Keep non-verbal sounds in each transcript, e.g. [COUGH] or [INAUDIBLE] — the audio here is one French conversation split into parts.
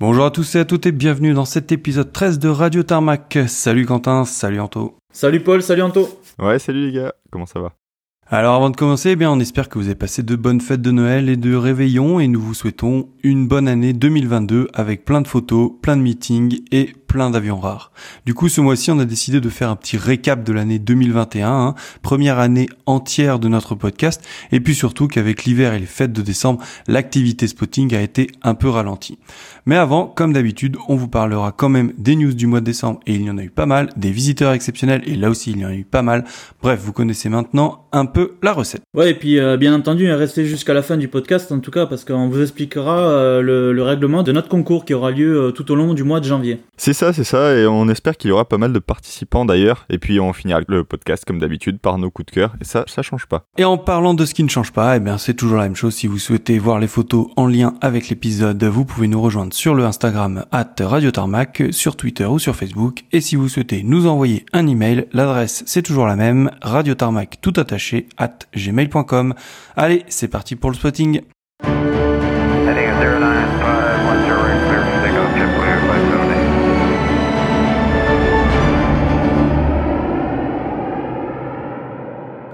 Bonjour à tous et à toutes et bienvenue dans cet épisode 13 de Radio Tarmac. Salut Quentin, salut Anto. Salut Paul, salut Anto. Ouais, salut les gars, comment ça va? Alors avant de commencer, eh bien, on espère que vous avez passé de bonnes fêtes de Noël et de réveillon et nous vous souhaitons une bonne année 2022 avec plein de photos, plein de meetings et plein d'avions rares. Du coup, ce mois-ci, on a décidé de faire un petit récap de l'année 2021, hein. première année entière de notre podcast, et puis surtout qu'avec l'hiver et les fêtes de décembre, l'activité spotting a été un peu ralentie. Mais avant, comme d'habitude, on vous parlera quand même des news du mois de décembre, et il y en a eu pas mal, des visiteurs exceptionnels, et là aussi il y en a eu pas mal. Bref, vous connaissez maintenant un peu la recette. Ouais, et puis euh, bien entendu, restez jusqu'à la fin du podcast en tout cas, parce qu'on vous expliquera euh, le, règlement de notre concours qui aura lieu euh, tout au long du mois de janvier. C'est ça, c'est ça, et on espère qu'il y aura pas mal de participants d'ailleurs, et puis on finira le podcast comme d'habitude par nos coups de cœur, et ça, ça change pas. Et en parlant de ce qui ne change pas, eh bien c'est toujours la même chose, si vous souhaitez voir les photos en lien avec l'épisode, vous pouvez nous rejoindre sur le Instagram at Radio sur Twitter ou sur Facebook, et si vous souhaitez nous envoyer un email, l'adresse c'est toujours la même, radiotarmac tout attaché at gmail.com. Allez, c'est parti pour le spotting.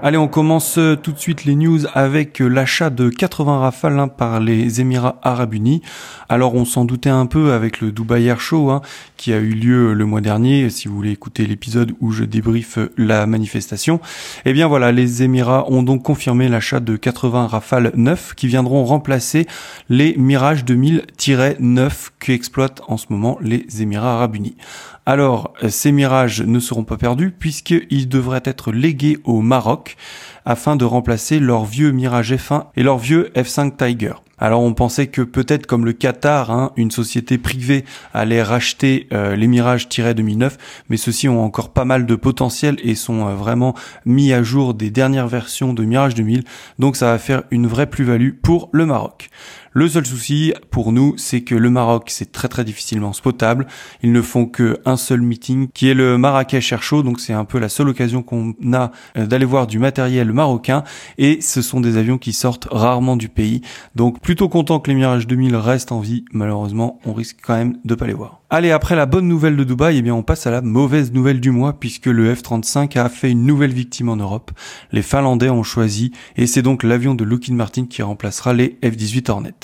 Allez, on commence euh, tout de suite les news avec euh, l'achat de 80 Rafales hein, par les Émirats Arabes Unis. Alors, on s'en doutait un peu avec le Dubai Air Show hein, qui a eu lieu le mois dernier. Si vous voulez écouter l'épisode où je débriefe la manifestation, eh bien voilà, les Émirats ont donc confirmé l'achat de 80 Rafales neufs qui viendront remplacer les Mirage 2000-9 qu'exploitent en ce moment les Émirats Arabes Unis. Alors, ces mirages ne seront pas perdus puisqu'ils devraient être légués au Maroc afin de remplacer leur vieux Mirage F1 et leur vieux F5 Tiger. Alors on pensait que peut-être comme le Qatar, hein, une société privée allait racheter euh, les Mirage 2009, mais ceux-ci ont encore pas mal de potentiel et sont euh, vraiment mis à jour des dernières versions de Mirage 2000, donc ça va faire une vraie plus-value pour le Maroc. Le seul souci pour nous, c'est que le Maroc, c'est très très difficilement spotable. Ils ne font que un seul meeting, qui est le Marrakech Air Show, donc c'est un peu la seule occasion qu'on a euh, d'aller voir du matériel marocain, et ce sont des avions qui sortent rarement du pays. Donc plutôt content que les Mirage 2000 restent en vie. Malheureusement, on risque quand même de pas les voir. Allez, après la bonne nouvelle de Dubaï, eh bien on passe à la mauvaise nouvelle du mois puisque le F-35 a fait une nouvelle victime en Europe. Les Finlandais ont choisi et c'est donc l'avion de Lockheed Martin qui remplacera les F-18 Hornet.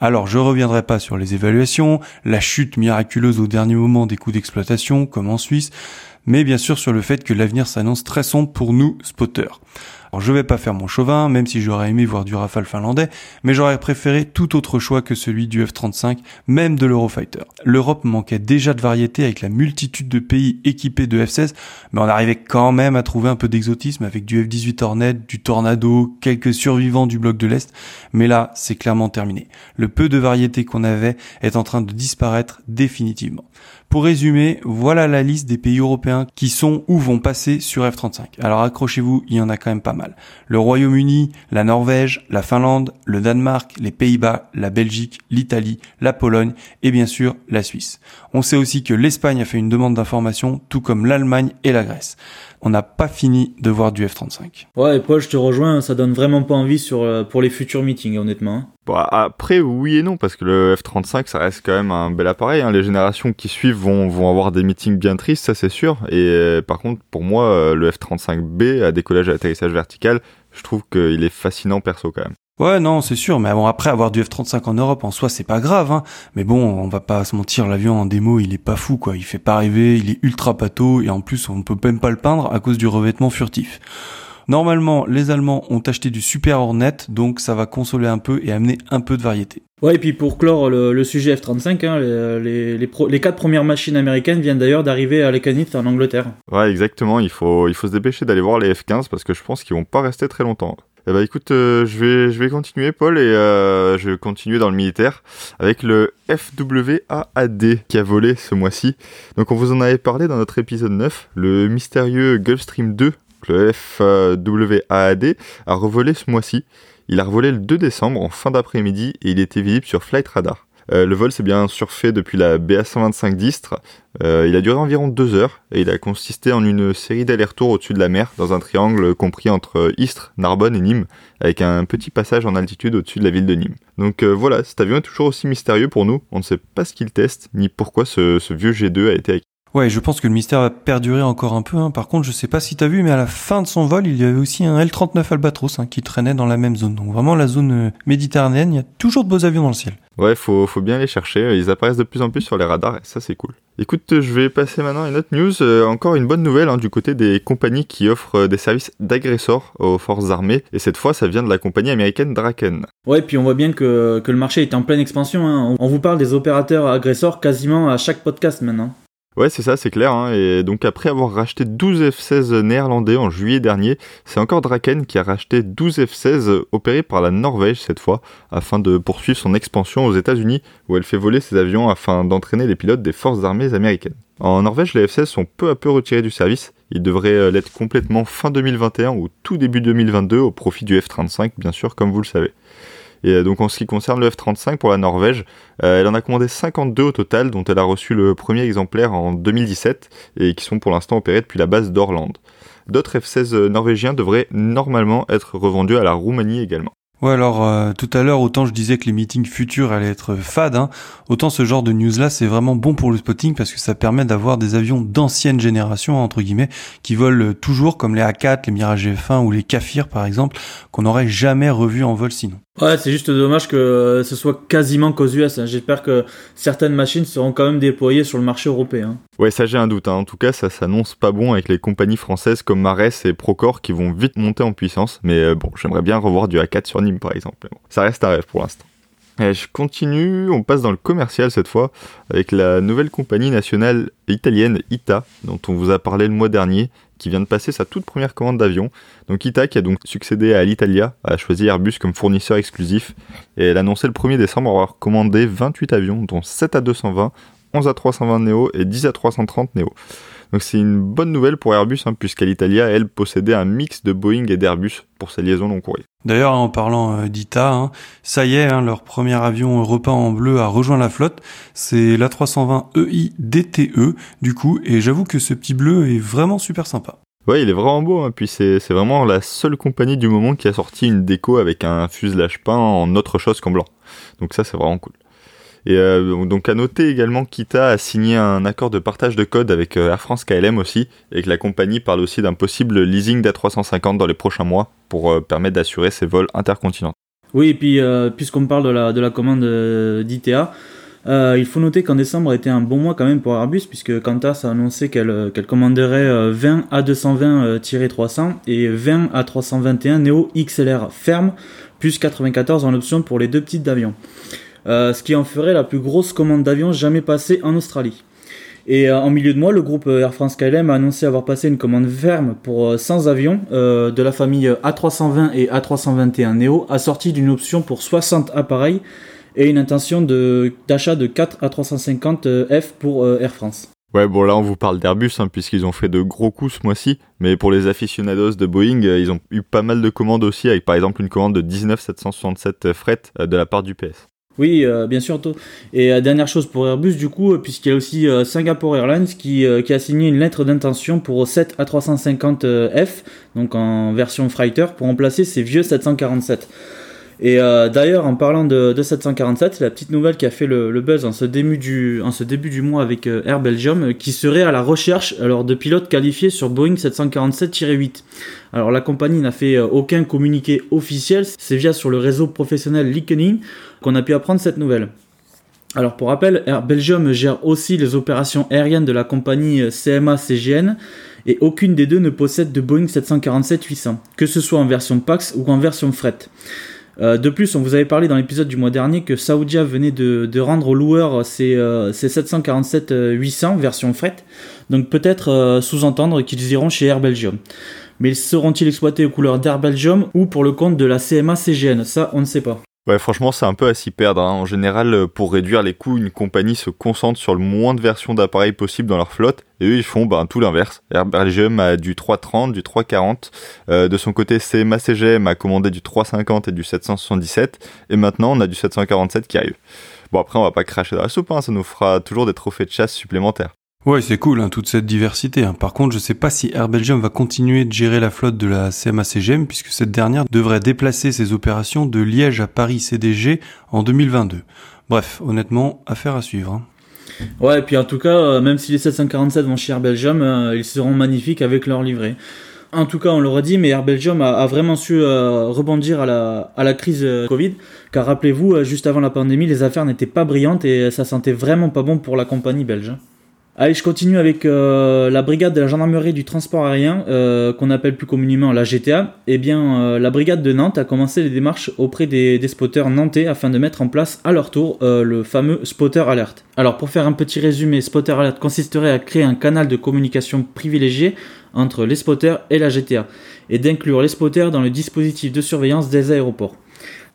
Alors je reviendrai pas sur les évaluations, la chute miraculeuse au dernier moment des coûts d'exploitation comme en Suisse, mais bien sûr sur le fait que l'avenir s'annonce très sombre pour nous spotters. Alors je vais pas faire mon chauvin, même si j'aurais aimé voir du Rafale finlandais, mais j'aurais préféré tout autre choix que celui du F-35, même de l'Eurofighter. L'Europe manquait déjà de variété avec la multitude de pays équipés de F-16, mais on arrivait quand même à trouver un peu d'exotisme avec du F-18 Hornet, du Tornado, quelques survivants du bloc de l'Est, mais là c'est clairement terminé. Le peu de variété qu'on avait est en train de disparaître définitivement. Pour résumer, voilà la liste des pays européens qui sont ou vont passer sur F-35. Alors accrochez-vous, il y en a quand même pas mal. Le Royaume-Uni, la Norvège, la Finlande, le Danemark, les Pays-Bas, la Belgique, l'Italie, la Pologne et bien sûr la Suisse. On sait aussi que l'Espagne a fait une demande d'information, tout comme l'Allemagne et la Grèce. On n'a pas fini de voir du F-35. Ouais, et Paul, je te rejoins, ça donne vraiment pas envie sur, euh, pour les futurs meetings, honnêtement. Hein. Bon, après, oui et non, parce que le F-35, ça reste quand même un bel appareil. Hein. Les générations qui suivent vont, vont avoir des meetings bien tristes, ça c'est sûr. Et euh, par contre, pour moi, euh, le F-35B, à décollage et atterrissage vertical, je trouve qu'il est fascinant perso quand même. Ouais, non, c'est sûr, mais bon, après avoir du F-35 en Europe en soi, c'est pas grave, hein. Mais bon, on va pas se mentir, l'avion en démo, il est pas fou, quoi. Il fait pas rêver, il est ultra pâteau, et en plus, on peut même pas le peindre à cause du revêtement furtif. Normalement, les Allemands ont acheté du Super Hornet, donc ça va consoler un peu et amener un peu de variété. Ouais, et puis pour clore le, sujet F-35, hein, les, les, les, quatre premières machines américaines viennent d'ailleurs d'arriver à Lecanit en Angleterre. Ouais, exactement, il faut, il faut se dépêcher d'aller voir les F-15 parce que je pense qu'ils vont pas rester très longtemps. Eh ben écoute, euh, je vais je vais continuer Paul et euh, je vais continuer dans le militaire avec le FWAAD qui a volé ce mois-ci. Donc on vous en avait parlé dans notre épisode 9, le mystérieux Gulfstream 2, le FWAAD a revolé ce mois-ci. Il a revolé le 2 décembre en fin d'après-midi et il était visible sur Flight Radar. Euh, le vol s'est bien surfait depuis la BA125 d'Istres. Euh, il a duré environ deux heures et il a consisté en une série d'allers-retours au-dessus de la mer dans un triangle compris entre Istres, Narbonne et Nîmes, avec un petit passage en altitude au-dessus de la ville de Nîmes. Donc euh, voilà, cet avion est toujours aussi mystérieux pour nous. On ne sait pas ce qu'il teste ni pourquoi ce, ce vieux G2 a été acquis. Ouais, je pense que le mystère va perdurer encore un peu. Hein. Par contre, je sais pas si t'as vu, mais à la fin de son vol, il y avait aussi un L-39 Albatros hein, qui traînait dans la même zone. Donc vraiment, la zone euh, méditerranéenne, il y a toujours de beaux avions dans le ciel. Ouais, faut, faut bien les chercher. Ils apparaissent de plus en plus sur les radars et ça, c'est cool. Écoute, je vais passer maintenant à une autre news. Euh, encore une bonne nouvelle hein, du côté des compagnies qui offrent euh, des services d'agresseurs aux forces armées. Et cette fois, ça vient de la compagnie américaine Draken. Ouais, puis on voit bien que, que le marché est en pleine expansion. Hein. On vous parle des opérateurs agresseurs quasiment à chaque podcast maintenant. Ouais, c'est ça, c'est clair. Hein. Et donc après avoir racheté 12 F-16 néerlandais en juillet dernier, c'est encore Draken qui a racheté 12 F-16 opérés par la Norvège cette fois, afin de poursuivre son expansion aux États-Unis, où elle fait voler ses avions afin d'entraîner les pilotes des forces armées américaines. En Norvège, les F-16 sont peu à peu retirés du service. Ils devraient euh, l'être complètement fin 2021 ou tout début 2022 au profit du F-35, bien sûr, comme vous le savez. Et euh, donc en ce qui concerne le F-35 pour la Norvège, euh, elle en a commandé 52 au total, dont elle a reçu le premier exemplaire en 2017 et qui sont pour l'instant opérés depuis la base d'Orland. D'autres F-16 norvégiens devraient normalement être revendus à la Roumanie également. Ouais, alors euh, tout à l'heure, autant je disais que les meetings futurs allaient être fades, hein, autant ce genre de news-là, c'est vraiment bon pour le spotting parce que ça permet d'avoir des avions d'ancienne génération, entre guillemets, qui volent toujours comme les A4, les Mirage F1 ou les Kafir par exemple, qu'on n'aurait jamais revu en vol sinon. Ouais, c'est juste dommage que ce soit quasiment qu'aux US. Hein. J'espère que certaines machines seront quand même déployées sur le marché européen. Ouais, ça j'ai un doute. Hein. En tout cas, ça s'annonce pas bon avec les compagnies françaises comme Mares et Procore qui vont vite monter en puissance. Mais euh, bon, j'aimerais bien revoir du A4 sur Nîmes par exemple. Ça reste un rêve pour l'instant. Je continue, on passe dans le commercial cette fois, avec la nouvelle compagnie nationale italienne ITA, dont on vous a parlé le mois dernier, qui vient de passer sa toute première commande d'avion. Donc ITA qui a donc succédé à l'Italia, a choisi Airbus comme fournisseur exclusif et elle a annoncé le 1er décembre avoir commandé 28 avions, dont 7 à 220, 11 à 320 Neo et 10 à 330 Neo. Donc c'est une bonne nouvelle pour Airbus, hein, puisqu'Alitalia, elle, possédait un mix de Boeing et d'Airbus pour sa liaison long courrier. D'ailleurs, en parlant euh, d'ITA, hein, ça y est, hein, leur premier avion repeint en bleu a rejoint la flotte. C'est l'A320 EI DTE, du coup, et j'avoue que ce petit bleu est vraiment super sympa. Ouais, il est vraiment beau, hein. puis c'est vraiment la seule compagnie du moment qui a sorti une déco avec un fuselage peint en autre chose qu'en blanc. Donc ça, c'est vraiment cool. Et euh, donc à noter également qu'ITA a signé un accord de partage de code avec euh, Air France KLM aussi, et que la compagnie parle aussi d'un possible leasing d'A350 dans les prochains mois pour euh, permettre d'assurer ses vols intercontinentaux. Oui, et puis puisqu'on parle de la, de la commande d'ITA, il faut noter qu'en décembre été un bon mois quand même pour Airbus, puisque Qantas a annoncé qu'elle commanderait 20 A220-300 et 20 A321 Neo XLR ferme, plus 94 en option pour les deux petites d'avion. Euh, ce qui en ferait la plus grosse commande d'avion jamais passée en Australie. Et euh, en milieu de mois, le groupe Air France KLM a annoncé avoir passé une commande ferme pour 100 euh, avions de la famille A320 et A321 Neo, assortie d'une option pour 60 appareils et une intention d'achat de, 4 A350 F pour Air France. Ouais, bon là on vous parle d'Airbus hein, puisqu'ils ont fait de gros coups ce mois-ci, mais pour les aficionados de Boeing, ils ont eu pas mal de commandes aussi, avec par exemple une commande de 19 767 fret de la part du PS. Oui, euh, bien sûr. Et euh, dernière chose pour Airbus, du coup, euh, puisqu'il y a aussi Singapore Airlines qui, qui, a signé une lettre d'intention pour 7 A350F, donc en version freighter, pour remplacer ces vieux 747. Et d'ailleurs, en parlant de, 747, c'est la petite nouvelle qui a fait le, buzz en ce, début du, en ce début du mois avec Air Belgium, qui serait à la recherche alors, de pilotes qualifiés sur Boeing 747-8. Alors la compagnie n'a fait aucun communiqué officiel, c'est via sur le réseau professionnel Likening qu'on a pu apprendre cette nouvelle. Alors pour rappel, Air Belgium gère aussi les opérations aériennes de la compagnie euh, CMA-CGN et aucune des deux ne possède de Boeing 747-800, que ce soit en version PAX ou en version fret. Euh, de plus, on vous avait parlé dans l'épisode du mois dernier que Saudia venait de, rendre aux loueurs ses, 747-800 euh, version fret, donc peut-être sous-entendre qu'ils iront chez Air Belgium. Mais seront-ils exploités aux couleurs d'Air Belgium ou pour le compte de la CMA-CGN Ça, on ne sait pas. Ouais, franchement, c'est un peu à s'y perdre. Hein. En général, euh, pour réduire les coûts, une compagnie se concentre sur le moins de versions d'appareils possible dans leur flotte. Et eux, ils font ben, tout l'inverse. Belgium a du 330, du 340. Euh, de son côté, CMA CGM a commandé du 350 et du 777. Et maintenant, on a du 747 qui arrive. Bon, après, on va pas cracher dans la soupe. Hein. Ça nous fera toujours des trophées de chasse supplémentaires. Ouais, c'est cool, hein, toute cette diversité. Hein. Par contre, je sais pas si Air Belgium va continuer de gérer la flotte de la CMA-CGM, puisque cette dernière devrait déplacer ses opérations de Liège à Paris CDG en 2022. Bref, honnêtement, affaire à suivre. Hein. Ouais, et puis en tout cas, euh, même si les 747 vont chez Air Belgium, euh, ils seront magnifiques avec leur livret. En tout cas, on l'aura dit, mais Air Belgium a, vraiment su euh, rebondir à la crise Covid. Car rappelez-vous, juste avant la pandémie, les affaires n'étaient pas brillantes et ça sentait vraiment pas bon pour la compagnie belge. Allez, je continue avec euh, la brigade de la gendarmerie du transport aérien, euh, qu'on appelle plus communément la GTA. Eh bien, euh, la brigade de Nantes a commencé les démarches auprès des, spotters nantais afin de mettre en place à leur tour le fameux spotter alert. Alors, pour faire un petit résumé, spotter alert consisterait à créer un canal de communication privilégié entre les spotters et la GTA, et d'inclure les spotters dans le dispositif de surveillance des aéroports.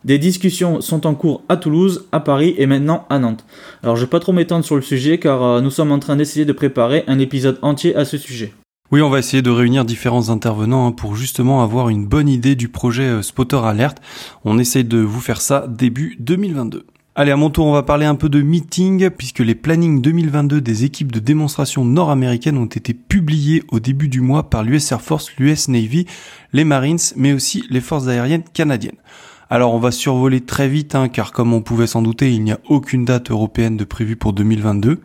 Des discussions sont en cours à Toulouse, à Paris et maintenant à Nantes. Alors je vais pas trop m'étendre sur le sujet car euh, nous sommes en train d'essayer de préparer un épisode entier à ce sujet. Oui, on va essayer de réunir différents intervenants hein, pour justement avoir une bonne idée du projet euh, Spotter Alert. On essaye de vous faire ça début 2022. Allez, à mon tour, on va parler un peu de meeting, puisque les plannings 2022 des équipes de démonstration nord-américaines ont été publiés au début du mois par l'US Air Force, l'US Navy, les Marines, mais aussi les forces aériennes canadiennes. Alors on va survoler très vite, hein, car comme on pouvait s'en douter, il n'y a aucune date européenne de prévue pour 2022.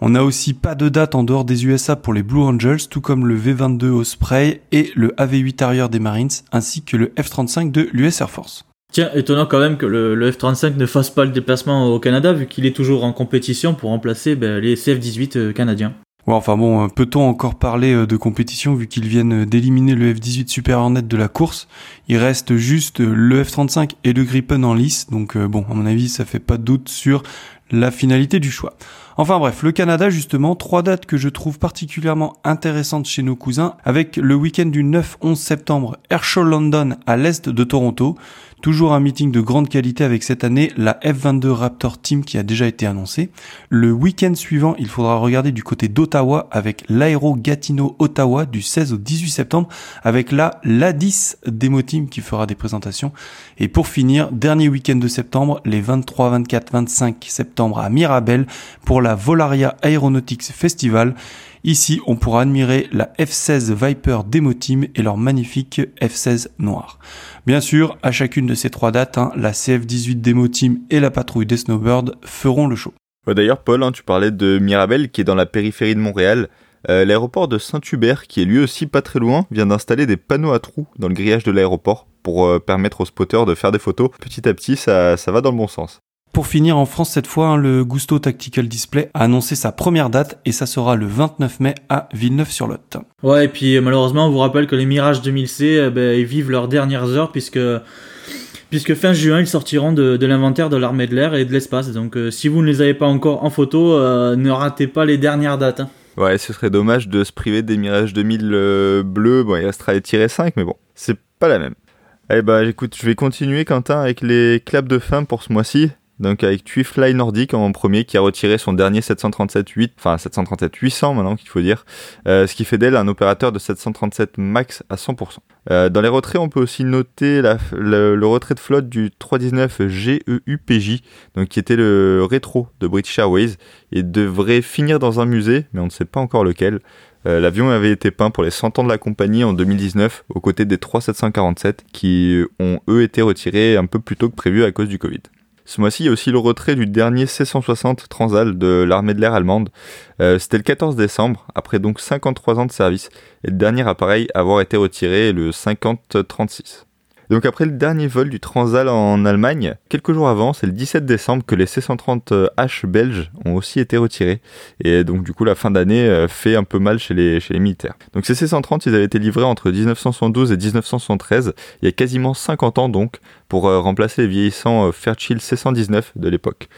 On n'a aussi pas de date en dehors des USA pour les Blue Angels, tout comme le V22 Osprey et le AV8 arrière des Marines, ainsi que le F-35 de l'US Air Force. Tiens, étonnant quand même que le, F-35 ne fasse pas le déplacement au Canada, vu qu'il est toujours en compétition pour remplacer ben, les CF-18 euh, canadiens. Ouais, enfin bon, euh, peut-on encore parler euh, de compétition vu qu'ils viennent euh, d'éliminer le F-18 Super Hornet de la course? Il reste juste le F-35 et le Gripen en lice, donc bon, à mon avis, ça fait pas de doute sur la finalité du choix. Enfin bref, le Canada justement, trois dates que je trouve particulièrement intéressantes chez nos cousins, avec le week-end du 9-11 septembre, Airshow London à l'est de Toronto, Toujours un meeting de grande qualité avec cette année la F22 Raptor Team qui a déjà été annoncé. Le week-end suivant, il faudra regarder du côté d'Ottawa avec l'Aéro Gatineau Ottawa du 16 au 18 septembre avec la l'A10 Demo Team qui fera des présentations. Et pour finir, dernier week-end de septembre, les 23, 24, 25 septembre à Mirabel pour la Volaria Aeronautics Festival. Ici, on pourra admirer la F-16 Viper Demo Team et leur magnifique F-16 noir. Bien sûr, à chacune de ces trois dates, hein, la CF-18 Demo Team et la patrouille des Snowbirds feront le show. D'ailleurs, Paul, hein, tu parlais de Mirabel qui est dans la périphérie de Montréal. Euh, l'aéroport de Saint-Hubert, qui est lui aussi pas très loin, vient d'installer des panneaux à trous dans le grillage de l'aéroport pour euh, permettre aux spotters de faire des photos. Petit à petit, ça va dans le bon sens. Pour finir en France cette fois, hein, le Gusto Tactical Display a annoncé sa première date et ça sera le 29 mai à Villeneuve-sur-Lot. Ouais, et puis malheureusement, on vous rappelle que les Mirage 2000C, eh ben, ils vivent leurs dernières heures puisque puisque fin juin ils sortiront de, l'inventaire de l'armée de l'air et de l'espace. Donc euh, si vous ne les avez pas encore en photo, euh, ne ratez pas les dernières dates. Hein. Ouais, ce serait dommage de se priver des Mirage 2000 euh, bleus. Bon, il restera les tirés 5, mais bon, c'est pas la même. Eh bah écoute, je vais continuer Quentin avec les claps de fin pour ce mois-ci. Donc avec Twifly Nordic en premier qui a retiré son dernier 737-8, enfin 737-800 maintenant qu'il faut dire, euh, ce qui fait d'elle un opérateur de 737 max à 100%. Euh, dans les retraits, on peut aussi noter le, retrait de flotte du 319 GEUPJ, donc qui était le rétro de British Airways, et devrait finir dans un musée, mais on ne sait pas encore lequel. Euh, l'avion avait été peint pour les 100 ans de la compagnie en 2019, aux côtés des 3747 qui ont eux été retirés un peu plus tôt que prévu à cause du Covid. Ce mois-ci, il y a aussi le retrait du dernier C-160 Transal de l'armée de l'air allemande. Euh, c'était le 14 décembre, après donc 53 ans de service, et le dernier appareil à avoir été retiré le 5036. Donc après le dernier vol du Transal en Allemagne, quelques jours avant, c'est le 17 décembre que les C-130H belges ont aussi été retirés. Et donc du coup la fin d'année euh, fait un peu mal chez les, militaires. Donc ces C-130, ils avaient été livrés entre 1972 et 1973, il y a quasiment 50 ans donc, pour euh, remplacer les vieillissants euh, Fairchild C-119 de l'époque.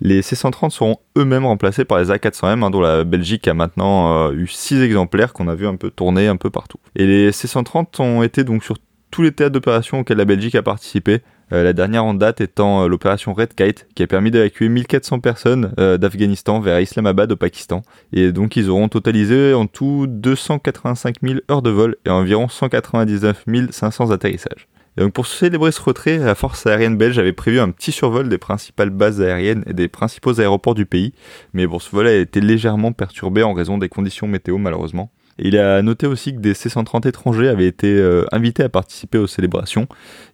Les C-130 seront eux-mêmes remplacés par les A400M, hein, dont la Belgique a maintenant eu 6 exemplaires qu'on a vu un peu tourner un peu partout. Et les C-130 ont été donc sur tous les théâtres d'opération auxquels la Belgique a participé. Euh, la dernière en date étant euh, l'opération Red Kite, qui a permis d'évacuer 1400 personnes euh, d'Afghanistan vers Islamabad au Pakistan. Et donc ils auront totalisé en tout 285 000 heures de vol et environ 199 500 atterrissages. Et donc pour célébrer ce retrait, la force aérienne belge avait prévu un petit survol des principales bases aériennes et des principaux aéroports du pays. Mais bon, ce vol a été légèrement perturbé en raison des conditions météo malheureusement il a noté aussi que des C-130 étrangers avaient été euh, invités à participer aux célébrations.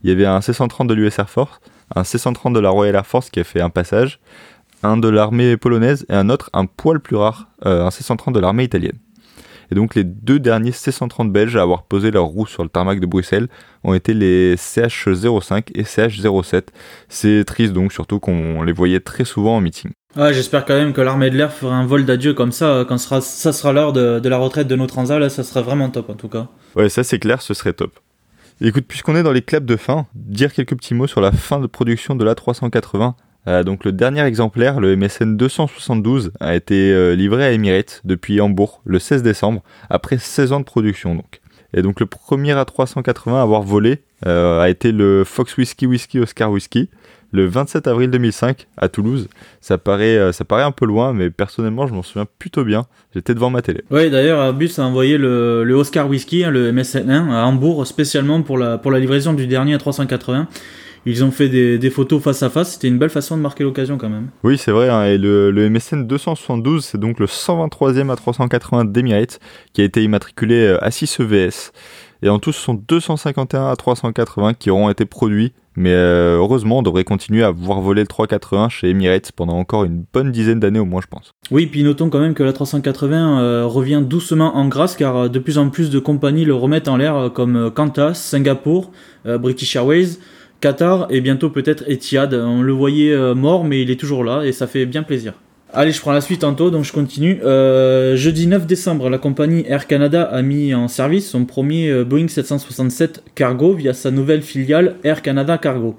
Il y avait un C-130 de l'US Air Force, un C-130 de la Royal Air Force qui a fait un passage, un de l'armée polonaise et un autre, un poil plus rare, euh, un C-130 de l'armée italienne. Et donc les deux derniers C-130 belges à avoir posé leur roue sur le tarmac de Bruxelles ont été les CH-05 et CH-07. C'est triste donc surtout qu'on les voyait très souvent en meeting. Ouais, j'espère quand même que l'armée de l'air fera un vol d'adieu comme ça quand sera, ça sera l'heure de, la retraite de nos transats. Là, ça serait vraiment top en tout cas. Ouais, ça c'est clair, ce serait top. écoute, puisqu'on est dans les claps de fin, dire quelques petits mots sur la fin de production de l'A380. Euh, donc le dernier exemplaire, le MSN 272, a été euh, livré à Emirates depuis Hambourg le 16 décembre, après 16 ans de production donc. Et donc le premier A380 à avoir volé a été le Fox Whiskey Whiskey Oscar Whiskey, le 27 avril 2005 à Toulouse. Ça paraît, euh, ça paraît un peu loin, mais personnellement, je m'en souviens plutôt bien. J'étais devant ma télé. Oui, d'ailleurs, Airbus a envoyé le, Oscar Whisky, hein, le MSN1, à Hambourg spécialement pour la, pour la livraison du dernier A380. Ils ont fait des, photos face à face. C'était une belle façon de marquer l'occasion quand même. Oui, c'est vrai. Hein, et le, MSN 272, c'est donc le 123e A380 d'Emirates qui a été immatriculé euh, à 6 EVS. Et en tout, ce sont 251 A380 qui auront été produits mais euh, heureusement, on devrait continuer à voir voler le 381 chez Emirates pendant encore une bonne dizaine d'années au moins, je pense. Oui, puis notons quand même que la 380 euh, revient doucement en grâce car de plus en plus de compagnies le remettent en l'air comme Qantas, Singapour, British Airways, Qatar et bientôt peut-être Etihad. On le voyait mort, mais il est toujours là et ça fait bien plaisir. Allez, je prends la suite tantôt, donc je continue. Euh, jeudi 9 décembre, la compagnie Air Canada a mis en service son premier euh, Boeing 767 Cargo via sa nouvelle filiale Air Canada Cargo.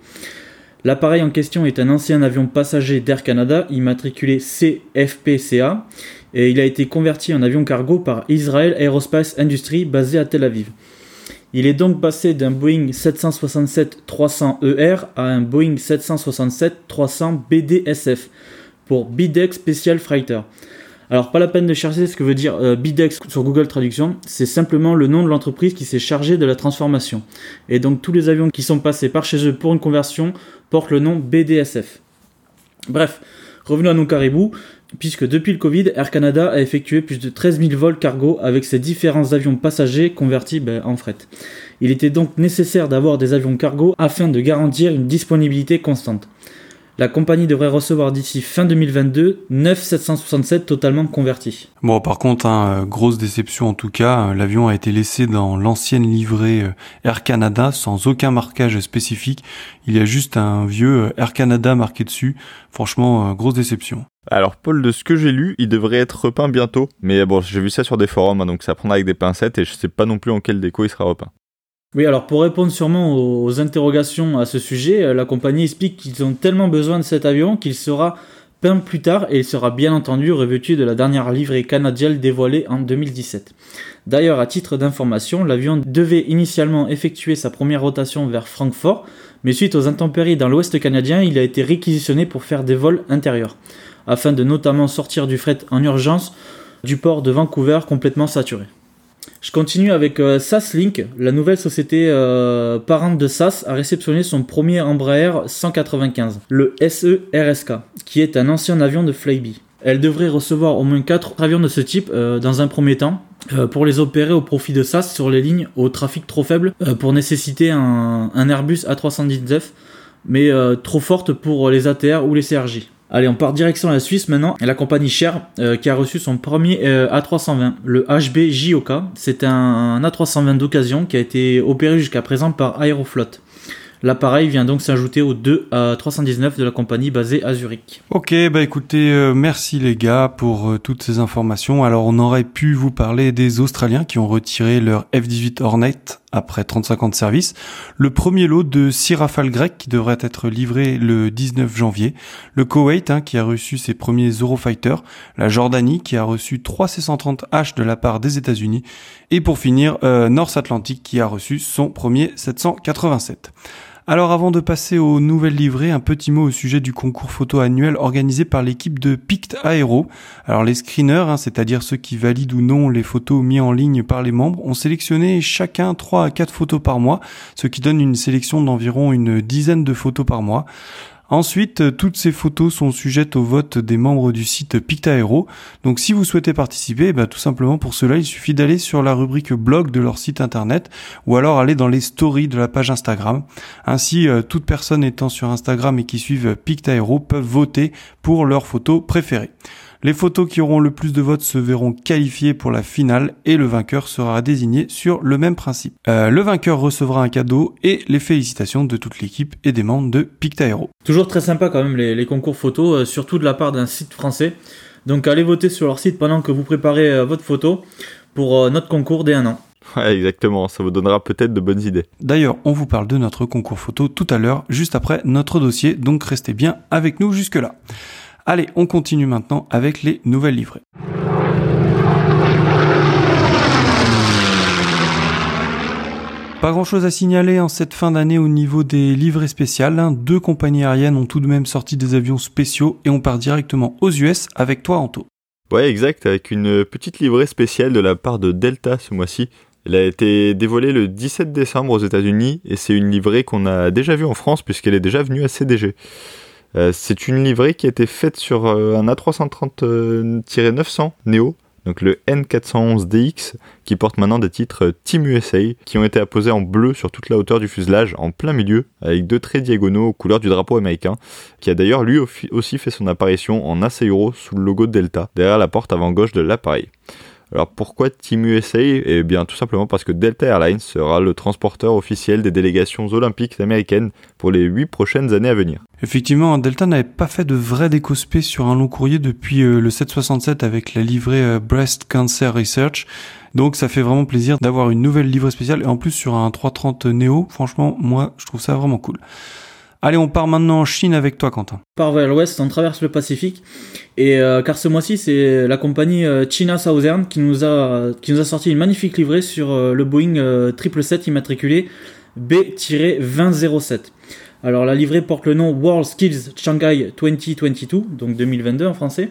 L'appareil en question est un ancien avion passager d'Air Canada immatriculé CFPCA et il a été converti en avion cargo par Israel Aerospace Industries basé à Tel Aviv. Il est donc passé d'un Boeing 767-300ER à un Boeing 767-300 BDSF pour Bidex Special Freighter. Alors pas la peine de chercher ce que veut dire euh, Bidex sur Google Traduction, c'est simplement le nom de l'entreprise qui s'est chargée de la transformation. Et donc tous les avions qui sont passés par chez eux pour une conversion portent le nom BDSF. Bref, revenons à nos caribous, puisque depuis le Covid, Air Canada a effectué plus de 13 000 vols cargo avec ses différents avions passagers convertis ben, en fret. Il était donc nécessaire d'avoir des avions cargo afin de garantir une disponibilité constante. La compagnie devrait recevoir d'ici fin 2022 9 767 totalement convertis. Bon, par contre, hein, euh, grosse déception en tout cas, euh, l'avion a été laissé dans l'ancienne livrée euh, Air Canada sans aucun marquage spécifique. Il y a juste un vieux Air Canada marqué dessus. Franchement, grosse déception. Alors Paul, de ce que j'ai lu, il devrait être repeint bientôt. Mais bon, j'ai vu ça sur des forums, hein, donc ça prendra avec des pincettes et je sais pas non plus en quel déco il sera repeint. Oui, alors pour répondre sûrement aux interrogations à ce sujet, euh, la compagnie explique qu'ils ont tellement besoin de cet avion qu'il sera peint plus tard et il sera bien entendu revêtu de la dernière livrée canadienne dévoilée en 2017. D'ailleurs, à titre d'information, l'avion devait initialement effectuer sa première rotation vers Francfort, mais suite aux intempéries dans l'ouest canadien, il a été réquisitionné pour faire des vols intérieurs, afin de notamment sortir du fret en urgence du port de Vancouver complètement saturé. Je continue avec euh, SAS Link, la nouvelle société euh, parente de SAS a réceptionné son premier Embraer 195, le SE RSK, qui est un ancien avion de Flybe. Elle devrait recevoir au moins 4 avions de ce type euh, dans un premier temps, pour les opérer au profit de SAS sur les lignes au trafic trop faible pour nécessiter un, un Airbus A319, mais trop forte pour les ATR ou les CRJ. Allez, on part direction la Suisse maintenant. La compagnie Cher euh, qui a reçu son premier euh, A320, le HB JOK. C'est un, A320 d'occasion qui a été opéré jusqu'à présent par Aeroflot. L'appareil vient donc s'ajouter aux deux A319 de la compagnie basée à Zurich. Ok, bah écoutez, euh, merci les gars pour toutes ces informations. Alors on aurait pu vous parler des Australiens qui ont retiré leur F-18 Hornet après 35 ans de service. Le premier lot de 6 Rafales grecs qui devrait être livré le 19 janvier. Le Koweït hein, qui a reçu ses premiers Eurofighter. La Jordanie qui a reçu 3 C-130H de la part des États-Unis. Et pour finir, euh, North Atlantic qui a reçu son premier 787. Alors avant de passer aux nouvelles livrées, un petit mot au sujet du concours photo annuel organisé par l'équipe de Pict Aero. Alors les screeners, hein, c'est-à-dire ceux qui valident ou non les photos mises en ligne par les membres, ont sélectionné chacun 3 à 4 photos par mois, ce qui donne une sélection d'environ une dizaine de photos par mois. Ensuite, euh, toutes ces photos sont sujettes au vote des membres du site Pictaero. Donc si vous souhaitez participer, bah, tout simplement pour cela, il suffit d'aller sur la rubrique blog de leur site internet ou alors aller dans les stories de la page Instagram. Ainsi, euh, toute personne étant sur Instagram et qui suivent Pictaero peuvent voter pour leur photo préférée. Les photos qui auront le plus de votes se verront qualifiées pour la finale et le vainqueur sera désigné sur le même principe. Euh, le vainqueur recevra un cadeau et les félicitations de toute l'équipe et des membres de Pictaero. Toujours très sympa quand même les, concours photos, euh, surtout de la part d'un site français. Donc allez voter sur leur site pendant que vous préparez euh, votre photo pour notre concours dès un an. Ouais, exactement, ça vous donnera peut-être de bonnes idées. D'ailleurs, on vous parle de notre concours photo tout à l'heure, juste après notre dossier, donc restez bien avec nous jusque-là. Allez, on continue maintenant avec les nouvelles livrées. Pas grand chose à signaler en cette fin d'année au niveau des livrées spéciales. Hein. Deux compagnies aériennes ont tout de même sorti des avions spéciaux et on part directement aux US avec toi Anto. Ouais exact, avec une petite livrée spéciale de la part de Delta ce mois-ci. Elle a été dévoilée le 17 décembre aux États-Unis et c'est une livrée qu'on a déjà vue en France puisqu'elle est déjà venue à CDG. Euh, c'est une livrée qui a été faite sur euh, un A330-900 Neo, donc le N411DX, qui porte maintenant des titres Team USA, qui ont été apposés en bleu sur toute la hauteur du fuselage, en plein milieu, avec deux traits diagonaux aux couleurs du drapeau américain, qui a d'ailleurs lui aussi fait son apparition en AC Euro sous le logo de Delta, derrière la porte avant gauche de l'appareil. Alors pourquoi Team USA Eh bien tout simplement parce que Delta Airlines sera le transporteur officiel des délégations olympiques américaines pour les 8 prochaines années à venir. Effectivement, Delta n'avait pas fait de vrai décospé sur un long courrier depuis euh, le 767 avec la livrée euh, Breast Cancer Research. Donc ça fait vraiment plaisir d'avoir une nouvelle livrée spéciale et en plus sur un 330 Neo. Franchement, moi je trouve ça vraiment cool. Allez, on part maintenant en Chine avec toi, Quentin. On part vers l'ouest, on traverse le Pacifique. Et euh, car ce mois-ci, c'est la compagnie China Southern qui nous a qui nous a sorti une magnifique livrée sur le Boeing 777 immatriculé B-2007. Alors la livrée porte le nom World Skills Shanghai 2022, donc 2022 en français.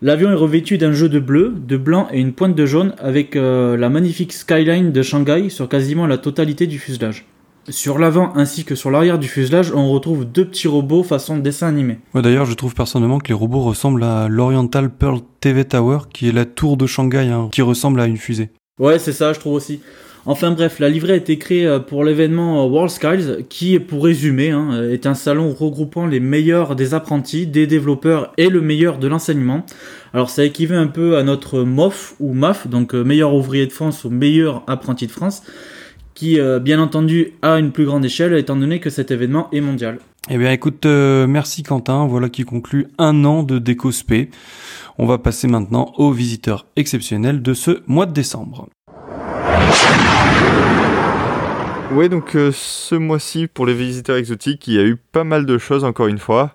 L'avion est revêtu d'un jeu de bleu, de blanc et une pointe de jaune avec la magnifique skyline de Shanghai sur quasiment la totalité du fuselage. Sur l'avant ainsi que sur l'arrière du fuselage, on retrouve deux petits robots façon dessin animé. D'ailleurs, je trouve personnellement que les robots ressemblent à l'Oriental Pearl TV Tower, qui est la tour de Shanghai, hein, qui ressemble à une fusée. Ouais, c'est ça, je trouve aussi. Enfin bref, la livrée a été créée euh, pour l'événement euh, World Skies, qui, pour résumer, hein, est un salon regroupant les meilleurs des apprentis, des développeurs et le meilleur de l'enseignement. Alors ça équivaut un peu à notre MOF ou MAF, donc euh, meilleur ouvrier de France ou meilleur apprenti de France qui euh, bien entendu a une plus grande échelle étant donné que cet événement est mondial. Eh bien écoute, euh, merci Quentin, voilà qui conclut un an de DécoSP. On va passer maintenant aux visiteurs exceptionnels de ce mois de décembre. Oui, donc euh, ce mois-ci, pour les visiteurs exotiques, il y a eu pas mal de choses encore une fois.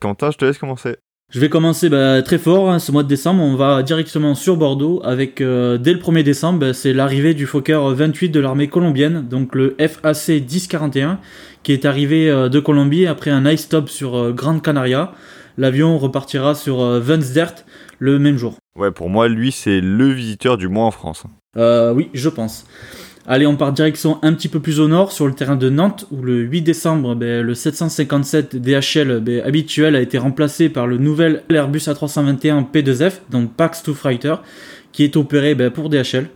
Quentin, je te laisse commencer. Je vais commencer bah, très fort hein, ce mois de décembre. On va directement sur Bordeaux avec euh, dès le 1er décembre, bah, c'est l'arrivée du Fokker 28 de l'armée colombienne, donc le FAC 1041, qui est arrivé euh, de Colombie après un nice stop sur euh, Grande Canaria. L'avion repartira sur Vandsdert le même jour. Ouais, pour moi, lui, c'est le visiteur du mois en France. oui, je pense. Allez, on part direction un petit peu plus au nord, sur le terrain de Nantes, où le 8 décembre, ben, le 757 DHL ben, habituel a été remplacé par le nouvel Airbus A321 P2F, donc Pax 2 Fighter, qui est opéré ben, pour DHL.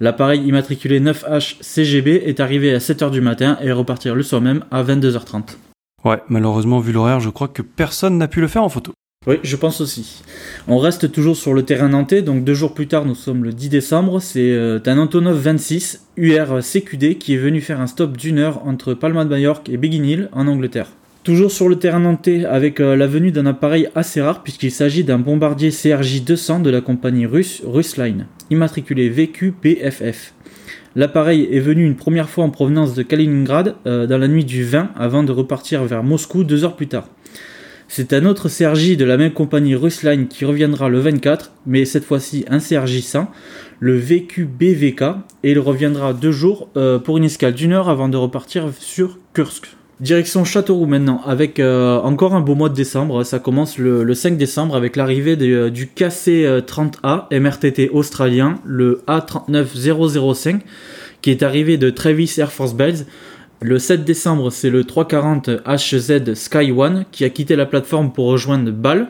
L'appareil immatriculé 9H CGB est arrivé à 7h du matin et repartir le soir même à 22h30. Ouais, malheureusement, vu l'horaire, je crois que personne n'a pu le faire en photo. Oui, je pense aussi. On reste toujours sur le terrain nantais, donc deux jours plus tard, nous sommes le 10 décembre, c'est euh, un Antonov 26 UR CQD qui est venu faire un stop d'une heure entre Palma de Majorque et Biggin Hill en Angleterre. Toujours sur le terrain nantais avec euh, la venue d'un appareil assez rare puisqu'il s'agit d'un bombardier CRJ 200 de la compagnie russe Rusline, immatriculé VQ PFF. L'appareil est venu une première fois en provenance de Kaliningrad dans la nuit du 20 avant de repartir vers Moscou deux heures plus tard. C'est un autre CRJ de la même compagnie Rusline qui reviendra le 24, mais cette fois-ci un CRJ 100, le VQBVK, et il reviendra deux jours pour une escale d'une heure avant de repartir sur Kursk. Direction Châteauroux maintenant, avec euh, encore un beau mois de décembre. Ça commence le, 5 décembre avec l'arrivée euh, du KC-30A MRTT australien, le A39005, qui est arrivé de Travis Air Force Base. Le 7 décembre, c'est le 340 HZ Sky One qui a quitté la plateforme pour rejoindre Bâle.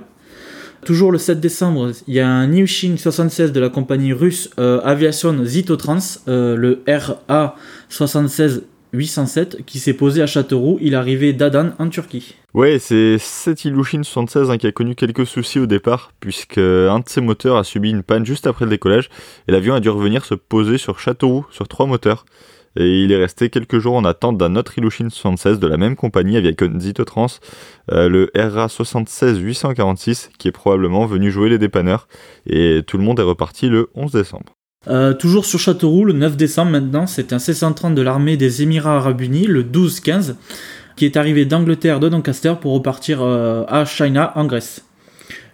Toujours le 7 décembre, il y a un Newshin 76 de la compagnie russe euh, Aviation Zitotrans, le RA76 807 qui s'est posé à Châteauroux. Il arrivait d'Adan en Turquie. Ouais, c'est cet Ilyushin 76 hein, qui a connu quelques soucis au départ, puisque un de ses moteurs a subi une panne juste après le décollage, et l'avion a dû revenir se poser sur Châteauroux sur trois moteurs. Et il est resté quelques jours en attente d'un autre Ilyushin 76 de la même compagnie Aviacon Zitotrans, euh, le RA 76 846, qui est probablement venu jouer les dépanneurs. Et tout le monde est reparti le 11 décembre. Euh, toujours sur Châteauroux, le 9 décembre maintenant, c'est un C-130 de l'armée des Émirats Arabes Unis, le 12-15, qui est arrivé d'Angleterre de Doncaster pour repartir euh, à China en Grèce.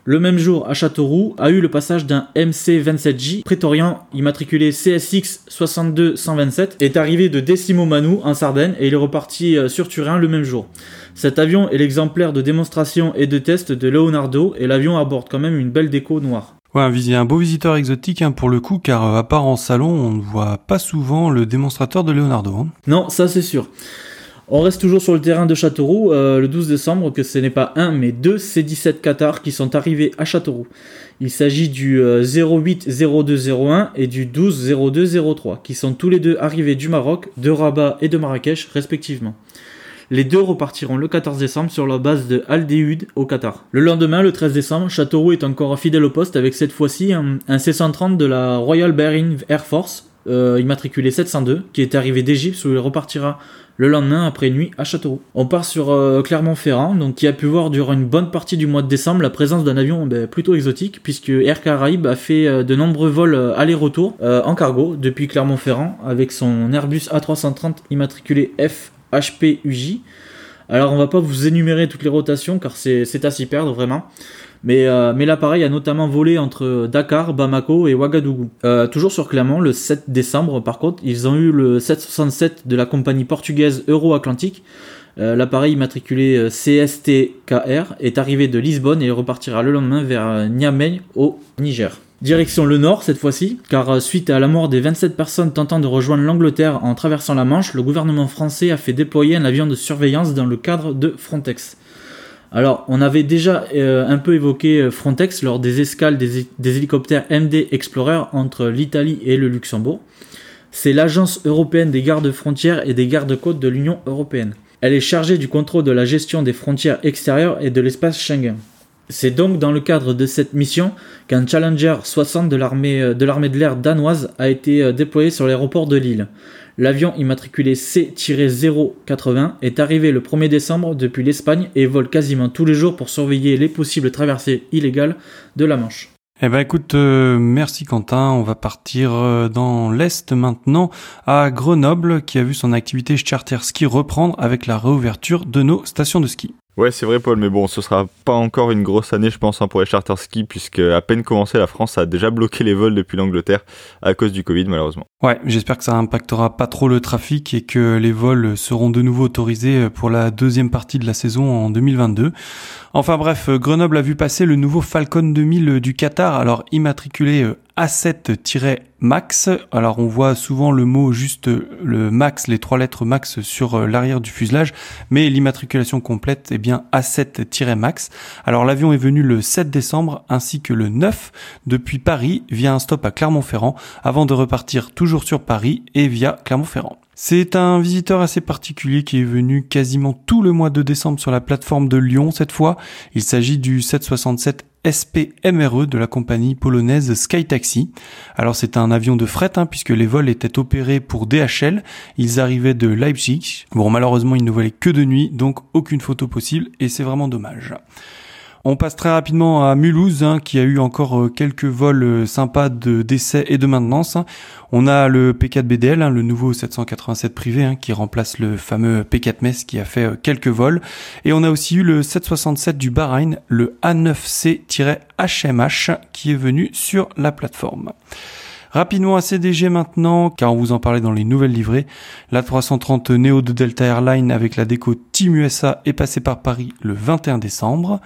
Le même jour, à Châteauroux, a eu le passage d'un MC-27J prétorian immatriculé CSX 62127, est arrivé de Decimo Manu en Sardaigne et il est reparti euh, sur Turin le même jour. Cet avion est l'exemplaire de démonstration et de test de Leonardo et l'avion aborde quand même une belle déco noire. Ouais, un, beau visiteur exotique hein, pour le coup, car euh, à part en salon, on ne voit pas souvent le démonstrateur de Leonardo. Hein. Non, ça c'est sûr. On reste toujours sur le terrain de Châteauroux euh, le 12 décembre, que ce n'est pas un, mais deux C-17 Qatar qui sont arrivés à Châteauroux. Il s'agit du 080201 euh, et du 120203, qui sont tous les deux arrivés du Maroc, de Rabat et de Marrakech respectivement. Les deux repartiront le 14 décembre sur la base de Al au Qatar. Le lendemain, le 13 décembre, Châteauroux est encore fidèle au poste avec cette fois-ci un, C-130 de la Royal Bahrain Air Force, euh, immatriculé 702, qui est arrivé d'Égypte où il repartira le lendemain après nuit à Châteauroux. On part sur euh, Clermont-Ferrand, donc qui a pu voir durant une bonne partie du mois de décembre la présence d'un avion ben, plutôt exotique, puisque Air Caraïbes a fait euh, de nombreux vols euh, aller-retour en cargo depuis Clermont-Ferrand avec son Airbus A330 immatriculé F HPUJ. Alors on va pas vous énumérer toutes les rotations car c'est à s'y perdre vraiment. Mais, euh, mais l'appareil a notamment volé entre Dakar, Bamako et Ouagadougou. Euh, toujours sur Clermont, le 7 décembre par contre, ils ont eu le 767 de la compagnie portugaise Euro-Atlantique. Euh, l'appareil immatriculé CSTKR est arrivé de Lisbonne et repartira le lendemain vers Niamey au Niger. Direction le nord cette fois-ci, car euh, suite à la mort des 27 personnes tentant de rejoindre l'Angleterre en traversant la Manche, le gouvernement français a fait déployer un avion de surveillance dans le cadre de Frontex. Alors, on avait déjà euh, un peu évoqué euh, Frontex lors des escales des, hélicoptères MD Explorer entre l'Italie et le Luxembourg. C'est l'agence européenne des gardes frontières et des gardes-côtes de l'Union européenne. Elle est chargée du contrôle de la gestion des frontières extérieures et de l'espace Schengen. C'est donc dans le cadre de cette mission qu'un Challenger 60 de l'armée euh, de l'armée de l'air danoise a été euh, déployé sur l'aéroport de Lille. L'avion immatriculé C-080 est arrivé le 1er décembre depuis l'Espagne et vole quasiment tous les jours pour surveiller les possibles traversées illégales de la Manche. Eh ben écoute, euh, merci Quentin. On va partir dans l'est maintenant à Grenoble, qui a vu son activité charter ski reprendre avec la réouverture de nos stations de ski. Ouais, c'est vrai, Paul, mais bon, ce sera pas encore une grosse année, je pense, hein, pour les charter ski, puisque à peine commencé, la France a déjà bloqué les vols depuis l'Angleterre à cause du Covid, malheureusement. Ouais, j'espère que ça impactera pas trop le trafic et que les vols seront de nouveau autorisés pour la deuxième partie de la saison en 2022. Enfin bref, Grenoble a vu passer le nouveau Falcon 2000 du Qatar, alors immatriculé A7-Max. Alors on voit souvent le mot juste le max, les trois lettres max sur euh, l'arrière du fuselage, mais l'immatriculation complète est bien A7-Max. Alors l'avion est venu le 7 décembre ainsi que le 9 depuis Paris via un stop à Clermont-Ferrand avant de repartir toujours sur Paris et via Clermont-Ferrand. C'est un visiteur assez particulier qui est venu quasiment tout le mois de décembre sur la plateforme de Lyon cette fois. Il s'agit du 767 SPMRE de la compagnie polonaise SkyTaxi. Alors c'est un avion de fret hein, puisque les vols étaient opérés pour DHL. Ils arrivaient de Leipzig. Bon malheureusement ils ne volaient que de nuit donc aucune photo possible et c'est vraiment dommage. On passe très rapidement à Mulhouse, hein, qui a eu encore euh, quelques vols euh, sympas de d'essai et de maintenance. On a le P4 BDL, hein, le nouveau 787 privé, hein, qui remplace le fameux P4 MES qui a fait euh, quelques vols. Et on a aussi eu le 767 du Bahreïn, le A9C-HMH, qui est venu sur la plateforme. Rapidement à CDG maintenant, car on vous en parlait dans les nouvelles livrées. La 330 Neo de Delta Airlines avec la déco Team USA est passée par Paris le 21 décembre.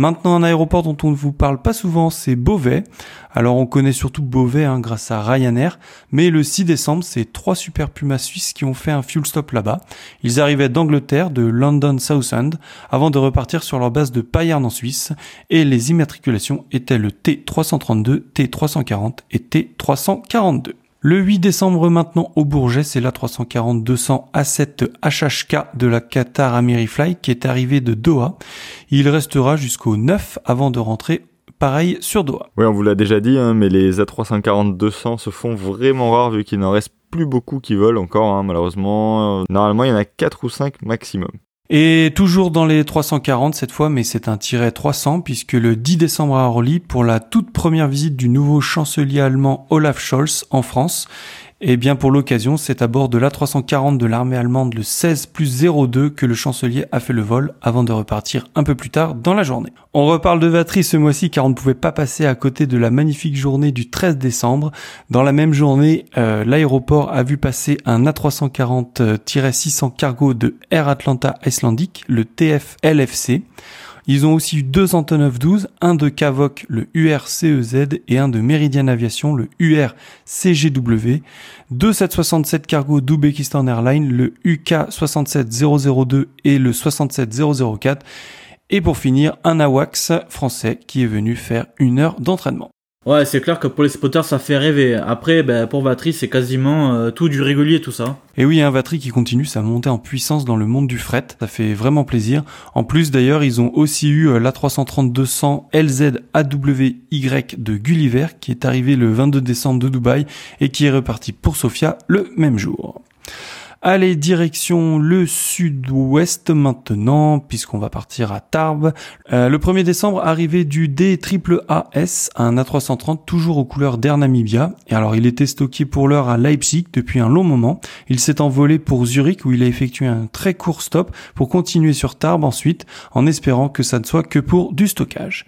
Maintenant, un aéroport dont on ne vous parle pas souvent, c'est Beauvais. Alors, on connaît surtout Beauvais hein, grâce à Ryanair, mais le 6 décembre, c'est trois super Pumas suisses qui ont fait un fuel stop là-bas. Ils arrivaient d'Angleterre, de London Southend, avant de repartir sur leur base de Payerne en Suisse, et les immatriculations étaient le T332, T340 et T342. Le 8 décembre maintenant au Bourget, c'est la 340-200 A7 HHK de la Qatar Amerifly qui est arrivé de Doha. Il restera jusqu'au 9 avant de rentrer pareil sur Doha. Oui, on vous l'a déjà dit, hein, mais les A340-200 se font vraiment rares vu qu'il n'en reste plus beaucoup qui volent encore, hein, malheureusement. Normalement, il y en a 4 ou 5 maximum. Et toujours dans les 340 cette fois, mais c'est un tiret 300 puisque le 10 décembre à Orly, pour la toute première visite du nouveau chancelier allemand Olaf Scholz en France, et eh bien pour l'occasion, c'est à bord de l'A340 de l'armée allemande le 16 plus 02 que le chancelier a fait le vol avant de repartir un peu plus tard dans la journée. On reparle de Vatry ce mois-ci car on ne pouvait pas passer à côté de la magnifique journée du 13 décembre. Dans la même journée, euh, l'aéroport a vu passer un A340-600 cargo de Air Atlanta Icelandic, le TF-LFC. Ils ont aussi eu deux Antonov 12, un de Cavoc, le URCEZ, et un de Meridian Aviation, le URCGW, deux 767 cargo d'Uzbekistan Airlines, le UK 67002 et le 67004, et pour finir, un AWACS français qui est venu faire une heure d'entraînement. Ouais, c'est clair que pour les spotters, ça fait rêver. Après, ben, pour Vatry, c'est quasiment euh, tout du régulier, tout ça. Et oui, un hein, Vatry qui continue sa montée en puissance dans le monde du fret. Ça fait vraiment plaisir. En plus, d'ailleurs, ils ont aussi eu euh, l'A330-200 LZ AWY de Gulliver qui est arrivé le 22 décembre de Dubaï et qui est reparti pour Sofia le même jour. Allez, direction le sud-ouest maintenant, puisqu'on va partir à Tarbes. Euh, le 1er décembre, arrivée du D-AAS, un A330 toujours aux couleurs d'Air Namibia. Et alors, il était stocké pour l'heure à Leipzig depuis un long moment. Il s'est envolé pour Zurich où il a effectué un très court stop pour continuer sur Tarbes ensuite, en espérant que ça ne soit que pour du stockage.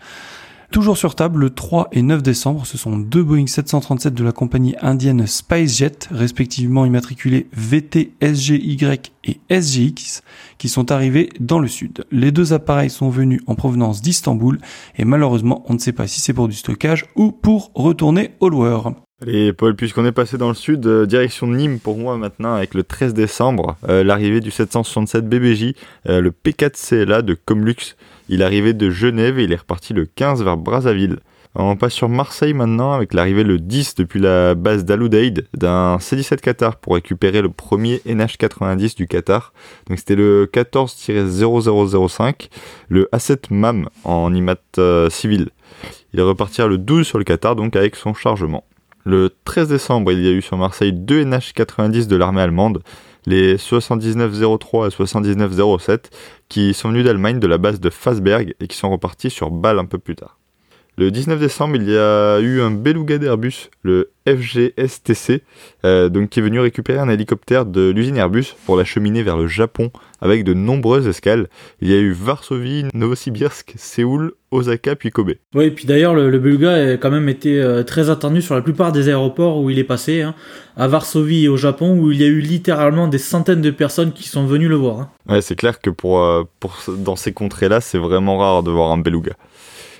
Toujours sur table, le 3 et 9 décembre, ce sont deux Boeing 737 de la compagnie indienne SpiceJet, respectivement immatriculés VT, SGY et SGX, qui sont arrivés dans le sud. Les deux appareils sont venus en provenance d'Istanbul et malheureusement, on ne sait pas si c'est pour du stockage ou pour retourner au loueur. Allez Paul, puisqu'on est passé dans le sud, euh, direction Nîmes pour moi maintenant avec le 13 décembre, euh, l'arrivée du 767 BBJ, euh, le P4CLA de Comlux il arrivait de Genève et il est reparti le 15 vers Brazzaville. On passe sur Marseille maintenant avec l'arrivée le 10 depuis la base d'Aloudaïd d'un C-17 Qatar pour récupérer le premier NH90 du Qatar. Donc c'était le 14-0005, le A7 MAM en IMAT euh, civil. Il est reparti le 12 sur le Qatar donc avec son chargement. Le 13 décembre, il y a eu sur Marseille deux NH90 de l'armée allemande les 7903 et 7907 qui sont venus d'Allemagne de la base de Fasberg et qui sont repartis sur Bâle un peu plus tard. Le 19 décembre, il y a eu un beluga d'Airbus, le FGSTC, euh, donc qui est venu récupérer un hélicoptère de l'usine Airbus pour l'acheminer vers le Japon avec de nombreuses escales. Il y a eu Varsovie, Novosibirsk, Séoul, Osaka puis Kobe. Oui, et puis d'ailleurs le, beluga a quand même été euh, très attendu sur la plupart des aéroports où il est passé, hein. à Varsovie et au Japon où il y a eu littéralement des centaines de personnes qui sont venues le voir. Hein. Ouais, c'est clair que pour, euh, pour dans ces contrées-là, c'est vraiment rare de voir un beluga.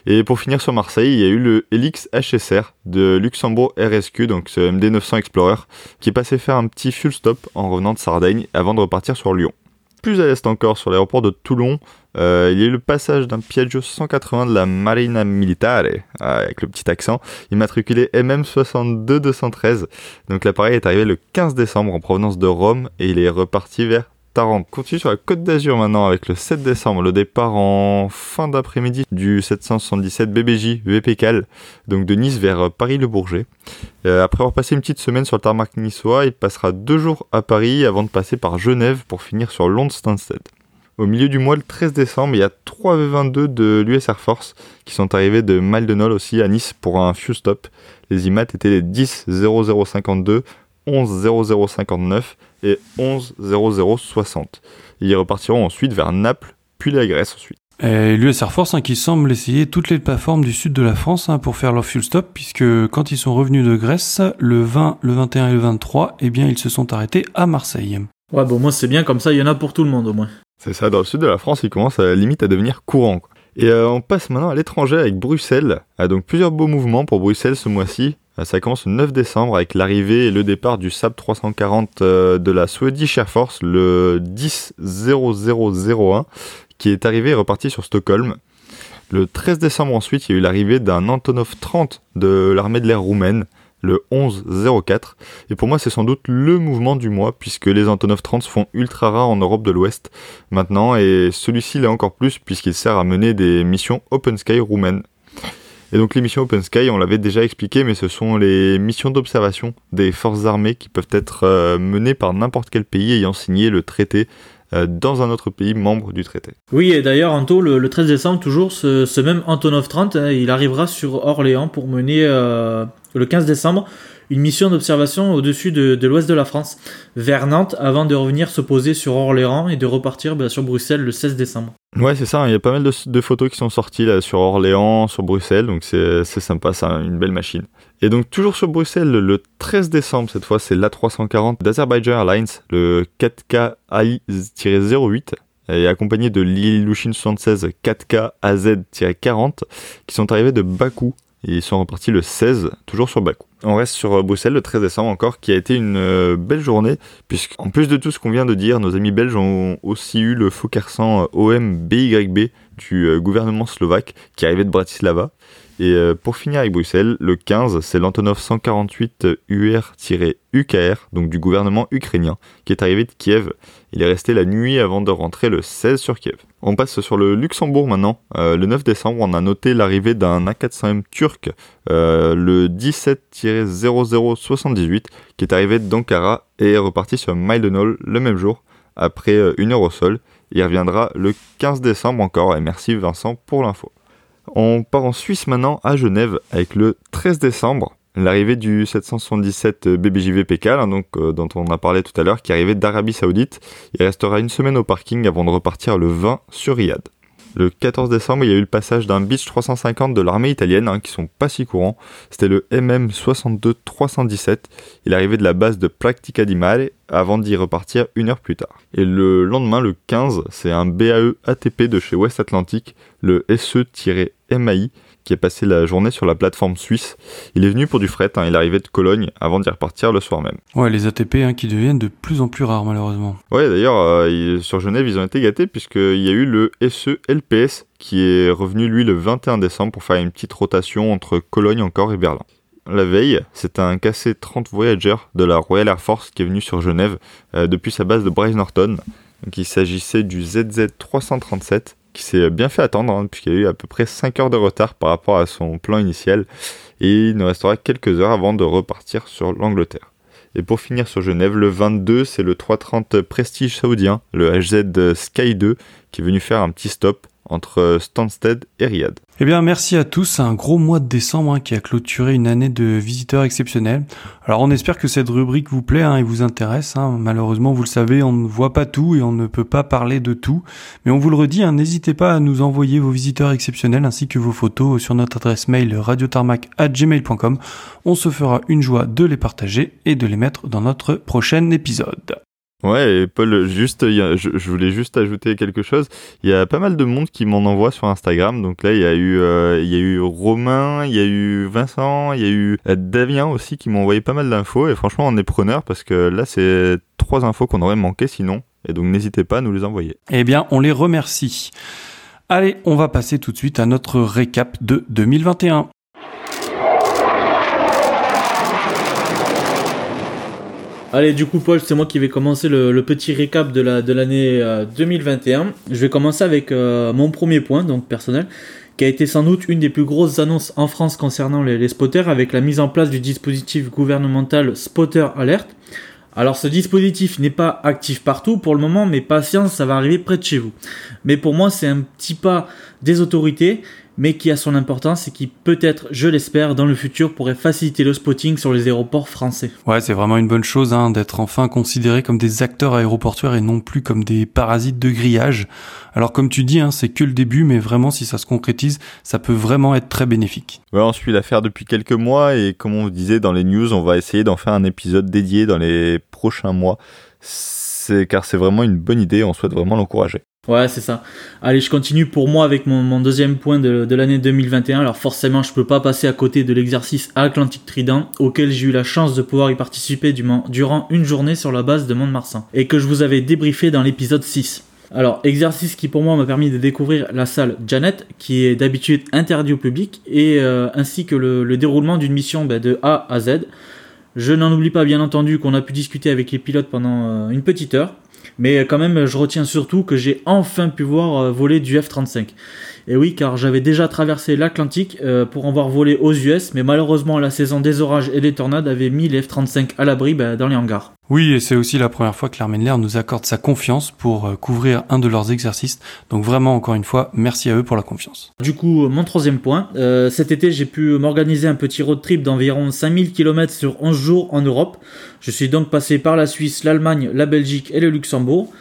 Et pour finir sur Marseille, il y a eu le Helix HSR de Luxembourg RSQ, donc ce MD900 Explorer, qui est passé faire un petit fuel stop en revenant de Sardaigne avant de repartir sur Lyon. Plus à l'est encore, sur l'aéroport de Toulon, euh, il y a eu le passage d'un Piaggio 180 de la Marina Militare, euh, avec le petit accent, immatriculé MM62-213. Donc l'appareil est arrivé le 15 décembre en provenance de Rome et il est reparti vers Tarente. Continue sur la Côte d'Azur maintenant avec le 7 décembre, le départ en fin d'après-midi du 777 BBJ VPCAL, donc de Nice vers Paris-le-Bourget. Euh, après avoir passé une petite semaine sur le tarmac niçois, il passera deux jours à Paris avant de passer par Genève pour finir sur Londres Stansted. Au milieu du mois, le 13 décembre, il y a 3 V22 de l'US Air Force qui sont arrivés de Maldenol aussi à Nice pour un few stop. Les IMAT étaient les 10 0052, 11 0059 et 11 0060. Ils repartiront ensuite vers Naples, puis la Grèce ensuite. Et l'US Air Force hein, qui semble essayer toutes les plateformes du sud de la France hein, pour faire leur fuel stop, puisque quand ils sont revenus de Grèce, le 20, le 21 et le 23, eh bien ils se sont arrêtés à Marseille. Ouais, bon, moi c'est bien, comme ça il y en a pour tout le monde au moins. C'est ça, dans le sud de la France, il commence à la limite à devenir courant. Et euh, on passe maintenant à l'étranger avec Bruxelles. Ah, donc plusieurs beaux mouvements pour Bruxelles ce mois-ci. Ah, ça commence le 9 décembre avec l'arrivée et le départ du SAP 340 euh, de la Swedish Air Force, le 10 0001, qui est arrivé et reparti sur Stockholm. Le 13 décembre ensuite, il y a eu l'arrivée d'un Antonov 30 de l'armée de l'air roumaine, le 1104. Et pour moi, c'est sans doute le mouvement du mois, puisque les Antonov 30 se font ultra rares en Europe de l'Ouest maintenant, et celui-ci l'est encore plus, puisqu'il sert à mener des missions Open Sky roumaines. Et donc les missions Open Sky, on l'avait déjà expliqué, mais ce sont les missions d'observation des forces armées qui peuvent être euh, menées par n'importe quel pays ayant signé le traité euh, dans un autre pays membre du traité. Oui, et d'ailleurs, Anto, le, 13 décembre, toujours, ce, même Antonov 30, hein, il arrivera sur Orléans pour mener euh, le 15 décembre une mission d'observation au-dessus de, l'ouest de la France, vers Nantes, avant de revenir se poser sur Orléans et de repartir bah, sur Bruxelles le 16 décembre. Ouais, c'est ça, il y a pas mal de, photos qui sont sorties là, sur Orléans, sur Bruxelles, donc c'est sympa, c'est une belle machine. Et donc toujours sur Bruxelles, le 13 décembre, cette fois, c'est l'A340 d'Azerbaijan Airlines, le 4K AI-08, et accompagné de l'Ilushin 76 4K AZ-40, qui sont arrivés de Bakou ils sont repartis le 16, toujours sur Bakou. On reste sur euh, Bruxelles le 13 décembre encore, qui a été une euh, belle journée, puisqu'en plus de tout ce qu'on vient de dire, nos amis belges ont aussi eu le Fokersan OM BYB du euh, gouvernement slovaque, qui arrivait de Bratislava. Et pour finir avec Bruxelles, le 15, c'est l'Antonov 148 UR-UKR, donc du gouvernement ukrainien, qui est arrivé de Kiev. Il est resté la nuit avant de rentrer le 16 sur Kiev. On passe sur le Luxembourg maintenant. Euh, le 9 décembre, on a noté l'arrivée d'un A400M turc, euh, le 17-0078, qui est arrivé d'Ankara et est reparti sur Maidenol le même jour, après euh, une heure au sol. Il reviendra le 15 décembre encore, et merci Vincent pour l'info. On part en Suisse maintenant, à Genève, avec le 13 décembre. L'arrivée du 777 BBJV Pécal, donc, euh, dont on a parlé tout à l'heure, qui arrivait d'Arabie Saoudite. Il restera une semaine au parking avant de repartir le 20 sur Riyad. Le 14 décembre, il y a eu le passage d'un Beach 350 de l'armée italienne, hein, qui sont pas si courants. C'était le MM 62 317. Il arrivait de la base de Practica di Mare avant d'y repartir une heure plus tard. Et le lendemain, le 15, c'est un BAE ATP de chez West Atlantic, le SE-MAI, qui est passé la journée sur la plateforme suisse. Il est venu pour du fret, hein, il arrivait de Cologne avant d'y repartir le soir même. Ouais, les ATP hein, qui deviennent de plus en plus rares malheureusement. Ouais, d'ailleurs, euh, sur Genève, ils ont été gâtés puisqu'il y a eu le SE LPS qui est revenu lui le 21 décembre pour faire une petite rotation entre Cologne encore et Berlin. La veille, c'est un KC-30 Voyager de la Royal Air Force qui est venu sur Genève euh, depuis sa base de Bryce Norton. Donc, il s'agissait du ZZ337 qui s'est bien fait attendre, hein, puisqu'il y a eu à peu près 5 heures de retard par rapport à son plan initial, et il nous restera quelques heures avant de repartir sur l'Angleterre. Et pour finir sur Genève, le 22, c'est le 330 Prestige saoudien, le HZ Sky 2, qui est venu faire un petit stop entre Stansted et Riyad. Eh bien, merci à tous. Un gros mois de décembre hein, qui a clôturé une année de visiteurs exceptionnels. Alors, on espère que cette rubrique vous plaît hein, et vous intéresse. Hein. Malheureusement, vous le savez, on ne voit pas tout et on ne peut pas parler de tout. Mais on vous le redit, n'hésitez pas à nous envoyer vos visiteurs exceptionnels ainsi que vos photos sur notre adresse mail radiotarmac@gmail.com. On se fera une joie de les partager et de les mettre dans notre prochain épisode. Ouais, et Paul, juste, je, voulais juste ajouter quelque chose. Il y a pas mal de monde qui m'en envoie sur Instagram. Donc là, il y a eu, euh, il y a eu Romain, il y a eu Vincent, il y a eu euh, Davien aussi qui m'ont envoyé pas mal d'infos. Et franchement, on est preneur parce que là, c'est trois infos qu'on aurait manqué sinon. Et donc, n'hésitez pas à nous les envoyer. Eh bien, on les remercie. Allez, on va passer tout de suite à notre récap de 2021. Allez, du coup, Paul, c'est moi qui vais commencer le, petit récap de l'année 2021. Euh, Je vais commencer avec euh, mon premier point, donc personnel, qui a été sans doute une des plus grosses annonces en France concernant les, spotters, avec la mise en place du dispositif gouvernemental Spotter Alert. Alors ce dispositif n'est pas actif partout pour le moment, mais patience, ça va arriver près de chez vous. Mais pour moi, c'est un petit pas des autorités mais qui a son importance et qui peut-être, je l'espère, dans le futur pourrait faciliter le spotting sur les aéroports français. Ouais, c'est vraiment une bonne chose hein, d'être enfin considérés comme des acteurs aéroportuaires et non plus comme des parasites de grillage. Alors comme tu dis, hein, c'est que le début, mais vraiment si ça se concrétise, ça peut vraiment être très bénéfique. Ouais, on suit l'affaire depuis quelques mois et comme on vous disait dans les news, on va essayer d'en faire un épisode dédié dans les prochains mois. C'est car c'est vraiment une bonne idée, on souhaite vraiment l'encourager. Ouais, c'est ça. Allez, je continue pour moi avec mon, deuxième point de, l'année 2021. Alors forcément, je peux pas passer à côté de l'exercice Atlantique Trident, auquel j'ai eu la chance de pouvoir y participer durant une journée sur la base de Mont-de-Marsan, et que je vous avais débriefé dans l'épisode 6. Alors, exercice qui pour moi m'a permis de découvrir la salle Janet, qui est d'habitude interdite au public, et euh, ainsi que le, déroulement d'une mission ben, de A à Z. Je n'en oublie pas bien entendu qu'on a pu discuter avec les pilotes pendant euh, une petite heure, mais quand même, je retiens surtout que j'ai enfin pu voir euh, voler du F-35. Et oui, car j'avais déjà traversé l'Atlantique euh, pour en voir voler aux US, mais malheureusement la saison des orages et des tornades avait mis les F-35 à l'abri bah, dans les hangars. Oui, et c'est aussi la première fois que l'armée de l'air nous accorde sa confiance pour euh, couvrir un de leurs exercices. Donc vraiment, encore une fois, merci à eux pour la confiance. Du coup, mon troisième point, cet été j'ai pu m'organiser un petit road trip d'environ 5000 km sur 11 jours en Europe. Je suis donc passé par la Suisse, l'Allemagne, la Belgique et le Luxembourg.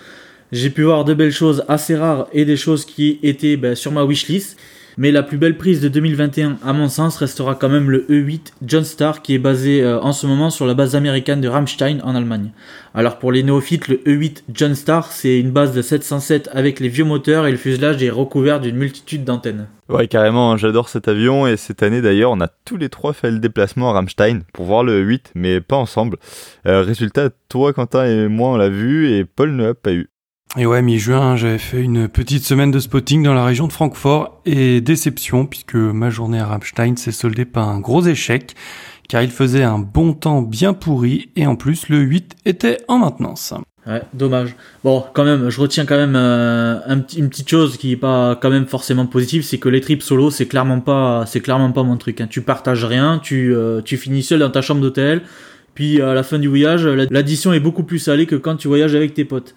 J'ai pu voir de belles choses assez rares et des choses qui étaient ben, sur ma wishlist. Mais la plus belle prise de 2021, à mon sens, restera quand même le E8 John Star qui est basé euh, en ce moment sur la base américaine de Ramstein en Allemagne. Alors pour les néophytes, le E8 John Star, c'est une base de 707 avec les vieux moteurs et le fuselage est recouvert d'une multitude d'antennes. Ouais, carrément, hein, j'adore cet avion et cette année d'ailleurs, on a tous les trois fait le déplacement à Ramstein pour voir le E8, mais pas ensemble. Euh, résultat, toi, Quentin et moi, on l'a vu et Paul ne l'a pas eu. Et ouais, mi-juin, j'avais fait une petite semaine de spotting dans la région de Francfort et déception puisque ma journée à Rammstein s'est soldée par un gros échec car il faisait un bon temps bien pourri et en plus le 8 était en maintenance. Ouais, dommage. Bon, quand même, je retiens quand même euh, une petite chose qui est pas quand même forcément positive, c'est que les trips solo, c'est clairement pas, c'est clairement pas mon truc. Hein. Tu partages rien, tu, euh, tu finis seul dans ta chambre d'hôtel, puis à la fin du voyage, l'addition est beaucoup plus salée que quand tu voyages avec tes potes.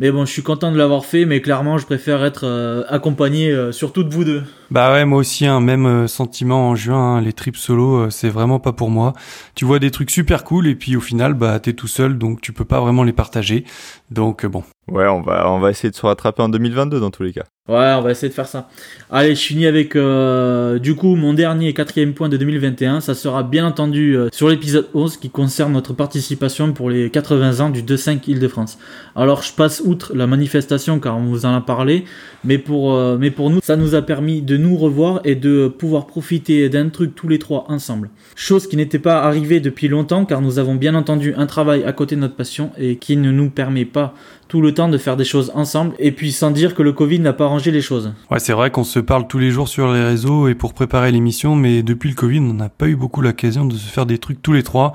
Mais bon, je suis content de l'avoir fait, mais clairement, je préfère être euh, accompagné euh, surtout de vous deux. Bah ouais, moi aussi, un hein, même euh, sentiment en juin, hein, les trips solo, c'est vraiment pas pour moi. Tu vois des trucs super cool et puis au final, bah t'es tout seul, donc tu peux pas vraiment les partager. Donc bon. Ouais, on va, on va essayer de se rattraper en 2022 dans tous les cas. Ouais, on va essayer de faire ça. Allez, je finis avec euh, du coup mon dernier quatrième point de 2021. Ça sera bien entendu euh, sur l'épisode 11 qui concerne notre participation pour les 80 ans du 2-5 Île-de-France. Alors je passe outre la manifestation car on vous en a parlé, mais pour, euh, mais pour nous, ça nous a permis de nous revoir et de pouvoir profiter d'un truc tous les trois ensemble. Chose qui n'était pas arrivée depuis longtemps car nous avons bien entendu un travail à côté de notre passion et qui ne nous permet pas tout le temps de faire des choses ensemble et puis sans dire que le Covid n'a pas arrangé les choses. Ouais, c'est vrai qu'on se parle tous les jours sur les réseaux et pour préparer l'émission, mais depuis le Covid, on n'a pas eu beaucoup l'occasion de se faire des trucs tous les trois.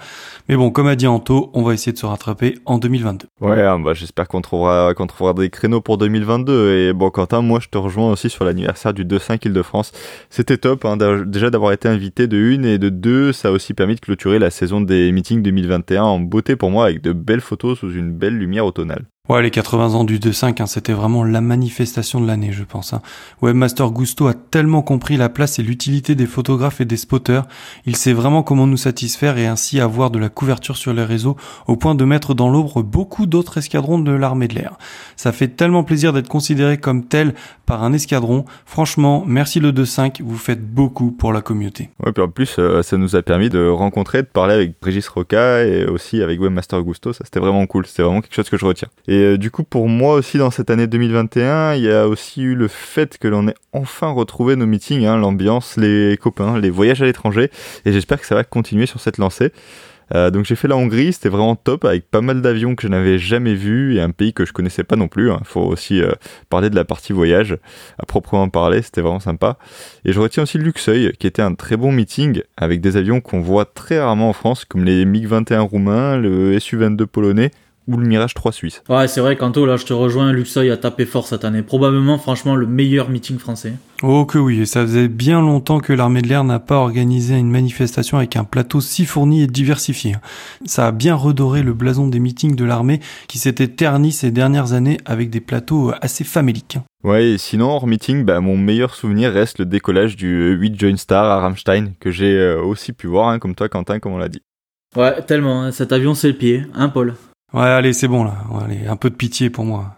Mais bon, comme a dit Anto, on va essayer de se rattraper en 2022. Ouais, hein, bah, j'espère qu'on trouvera, qu'on trouvera des créneaux pour 2022. Et bon, Quentin, moi, je te rejoins aussi sur l'anniversaire du 2-5 Île-de-France. C'était top, hein, déjà d'avoir été invité de une et de deux. Ça a aussi permis de clôturer la saison des meetings 2021 en beauté pour moi avec de belles photos sous une belle lumière automnale. Ouais, les 80 ans du 2.5, hein, c'était vraiment la manifestation de l'année, je pense. Hein. Webmaster Gusto a tellement compris la place et l'utilité des photographes et des spotters. Il sait vraiment comment nous satisfaire et ainsi avoir de la couverture sur les réseaux au point de mettre dans l'ombre beaucoup d'autres escadrons de l'armée de l'air. Ça fait tellement plaisir d'être considéré comme tel par un escadron. Franchement, merci le 2.5, vous faites beaucoup pour la communauté. Ouais, puis en plus, euh, ça nous a permis de rencontrer, de parler avec Régis Roca et aussi avec Webmaster Gusto. Ça, c'était vraiment cool. C'était vraiment quelque chose que je retiens. Et euh, du coup, pour moi aussi, dans cette année 2021, il y a aussi eu le fait que l'on ait enfin retrouvé nos meetings, hein, l'ambiance, les copains, les voyages à l'étranger. Et j'espère que ça va continuer sur cette lancée. Euh, donc j'ai fait la Hongrie, c'était vraiment top avec pas mal d'avions que je n'avais jamais vus et un pays que je connaissais pas non plus. Il hein. faut aussi euh, parler de la partie voyage à proprement parler, c'était vraiment sympa. Et je retiens aussi Luxeuil qui était un très bon meeting avec des avions qu'on voit très rarement en France comme les MiG-21 roumains, le Su-22 polonais ou le Mirage 3 suisse. Ouais, c'est vrai, Kanto, là, je te rejoins, Luxeuil a tapé fort cette année. Probablement, franchement, le meilleur meeting français. Oh que oui, et ça faisait bien longtemps que l'armée de l'air n'a pas organisé une manifestation avec un plateau si fourni et diversifié. Ça a bien redoré le blason des meetings de l'armée qui s'était terni ces dernières années avec des plateaux assez faméliques. Ouais, et sinon, hors meeting, bah, mon meilleur souvenir reste le décollage du 8 Joint Star à Rammstein, que j'ai euh, aussi pu voir, hein, comme toi, Quentin, comme on l'a dit. Ouais, tellement, hein, cet avion, c'est le pied, hein, Paul? Ouais, allez, c'est bon, là. allez, un peu de pitié pour moi.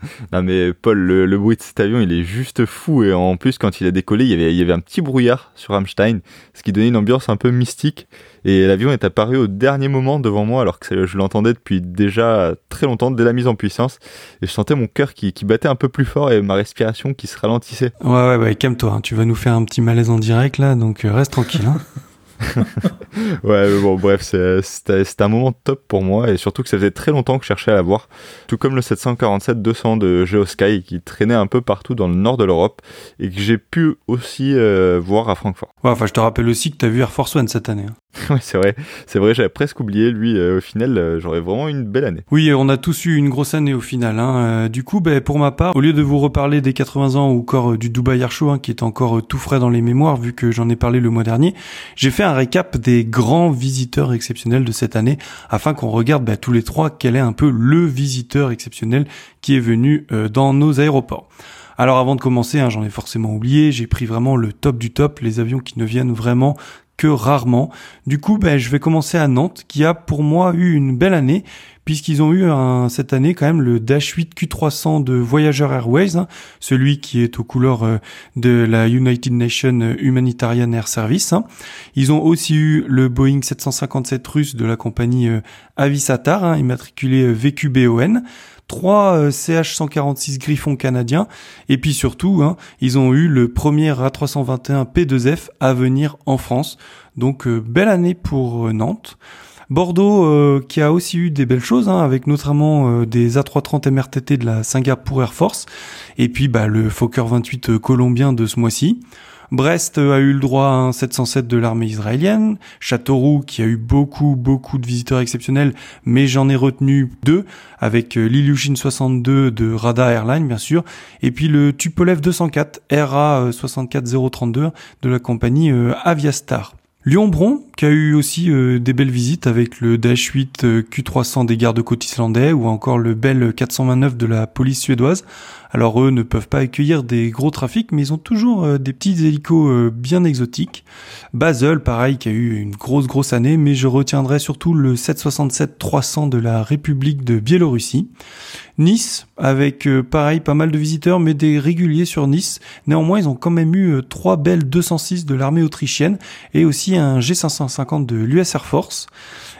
[LAUGHS] non mais Paul, le, bruit de cet avion, il est juste fou. Et en plus, quand il a décollé, il y avait, il y avait un petit brouillard sur Rammstein, ce qui donnait une ambiance un peu mystique. Et l'avion est apparu au dernier moment devant moi, alors que je l'entendais depuis déjà très longtemps, dès la mise en puissance. Et je sentais mon cœur qui, battait un peu plus fort et ma respiration qui se ralentissait. Ouais, ouais, ouais, calme-toi. Hein. Tu vas nous faire un petit malaise en direct là, donc euh, reste tranquille. Hein. [LAUGHS] [LAUGHS] ouais, bon, bref, c'était un moment top pour moi et surtout que ça faisait très longtemps que je cherchais à la voir. Tout comme le 747-200 de Geosky qui traînait un peu partout dans le nord de l'Europe et que j'ai pu aussi euh, voir à Francfort. Ouais, enfin, je te rappelle aussi que tu as vu Air Force One cette année. Hein. [LAUGHS] ouais, c'est vrai. C'est vrai, j'avais presque oublié. Lui, euh, au final, euh, j'aurais vraiment une belle année. Oui, on a tous eu une grosse année au final. Hein. du coup, ben, pour ma part, au lieu de vous reparler des 80 ans ou encore du Dubai Air hein, qui est encore tout frais dans les mémoires, vu que j'en ai parlé le mois dernier, j'ai fait un récap des grands visiteurs exceptionnels de cette année, afin qu'on regarde ben, tous les trois quel est un peu le visiteur exceptionnel qui est venu dans nos aéroports. Alors avant de commencer, hein, j'en ai forcément oublié, j'ai pris vraiment le top du top, les avions qui ne viennent vraiment que rarement. Du coup, ben, je vais commencer à Nantes, qui a pour moi eu une belle année, puisqu'ils ont eu cette année quand même le Dash 8 Q300 de Voyager Airways, hein, celui qui est aux couleurs euh, de la United Nations Humanitarian Air Service. Hein. Ils ont aussi eu le Boeing 757 russe de la compagnie euh, Avisatar, hein, immatriculé euh, VQBON trois CH-146 Griffon canadiens, et puis surtout, hein, ils ont eu le premier A321 P2F à venir en France. Donc euh, belle année pour euh, Nantes. Bordeaux euh, qui a aussi eu des belles choses, hein, avec notamment des A330 MRTT de la Singapour Air Force, et puis bah, le Fokker 28 colombien de ce mois-ci. Brest a eu le droit à un 707 de l'armée israélienne. Châteauroux qui a eu beaucoup, beaucoup de visiteurs exceptionnels, mais j'en ai retenu deux, avec euh, l'Ilyushin 62 de Rada Airline, bien sûr, et puis le Tupolev 204 RA 64032 de la compagnie euh, Aviastar. Lyon-Bron, qui a eu aussi euh, des belles visites avec le Dash 8 Q300 des gardes-côtes islandais ou encore le Bell 429 de la police suédoise. Alors eux ne peuvent pas accueillir des gros trafics, mais ils ont toujours euh, des petits hélicos euh, bien exotiques. Basel, pareil, qui a eu une grosse grosse année, mais je retiendrai surtout le 767-300 de la République de Biélorussie. Nice, avec pareil pas mal de visiteurs, mais des réguliers sur Nice. Néanmoins, ils ont quand même eu trois belles 206 de l'armée autrichienne et aussi un G550 de l'US Air Force.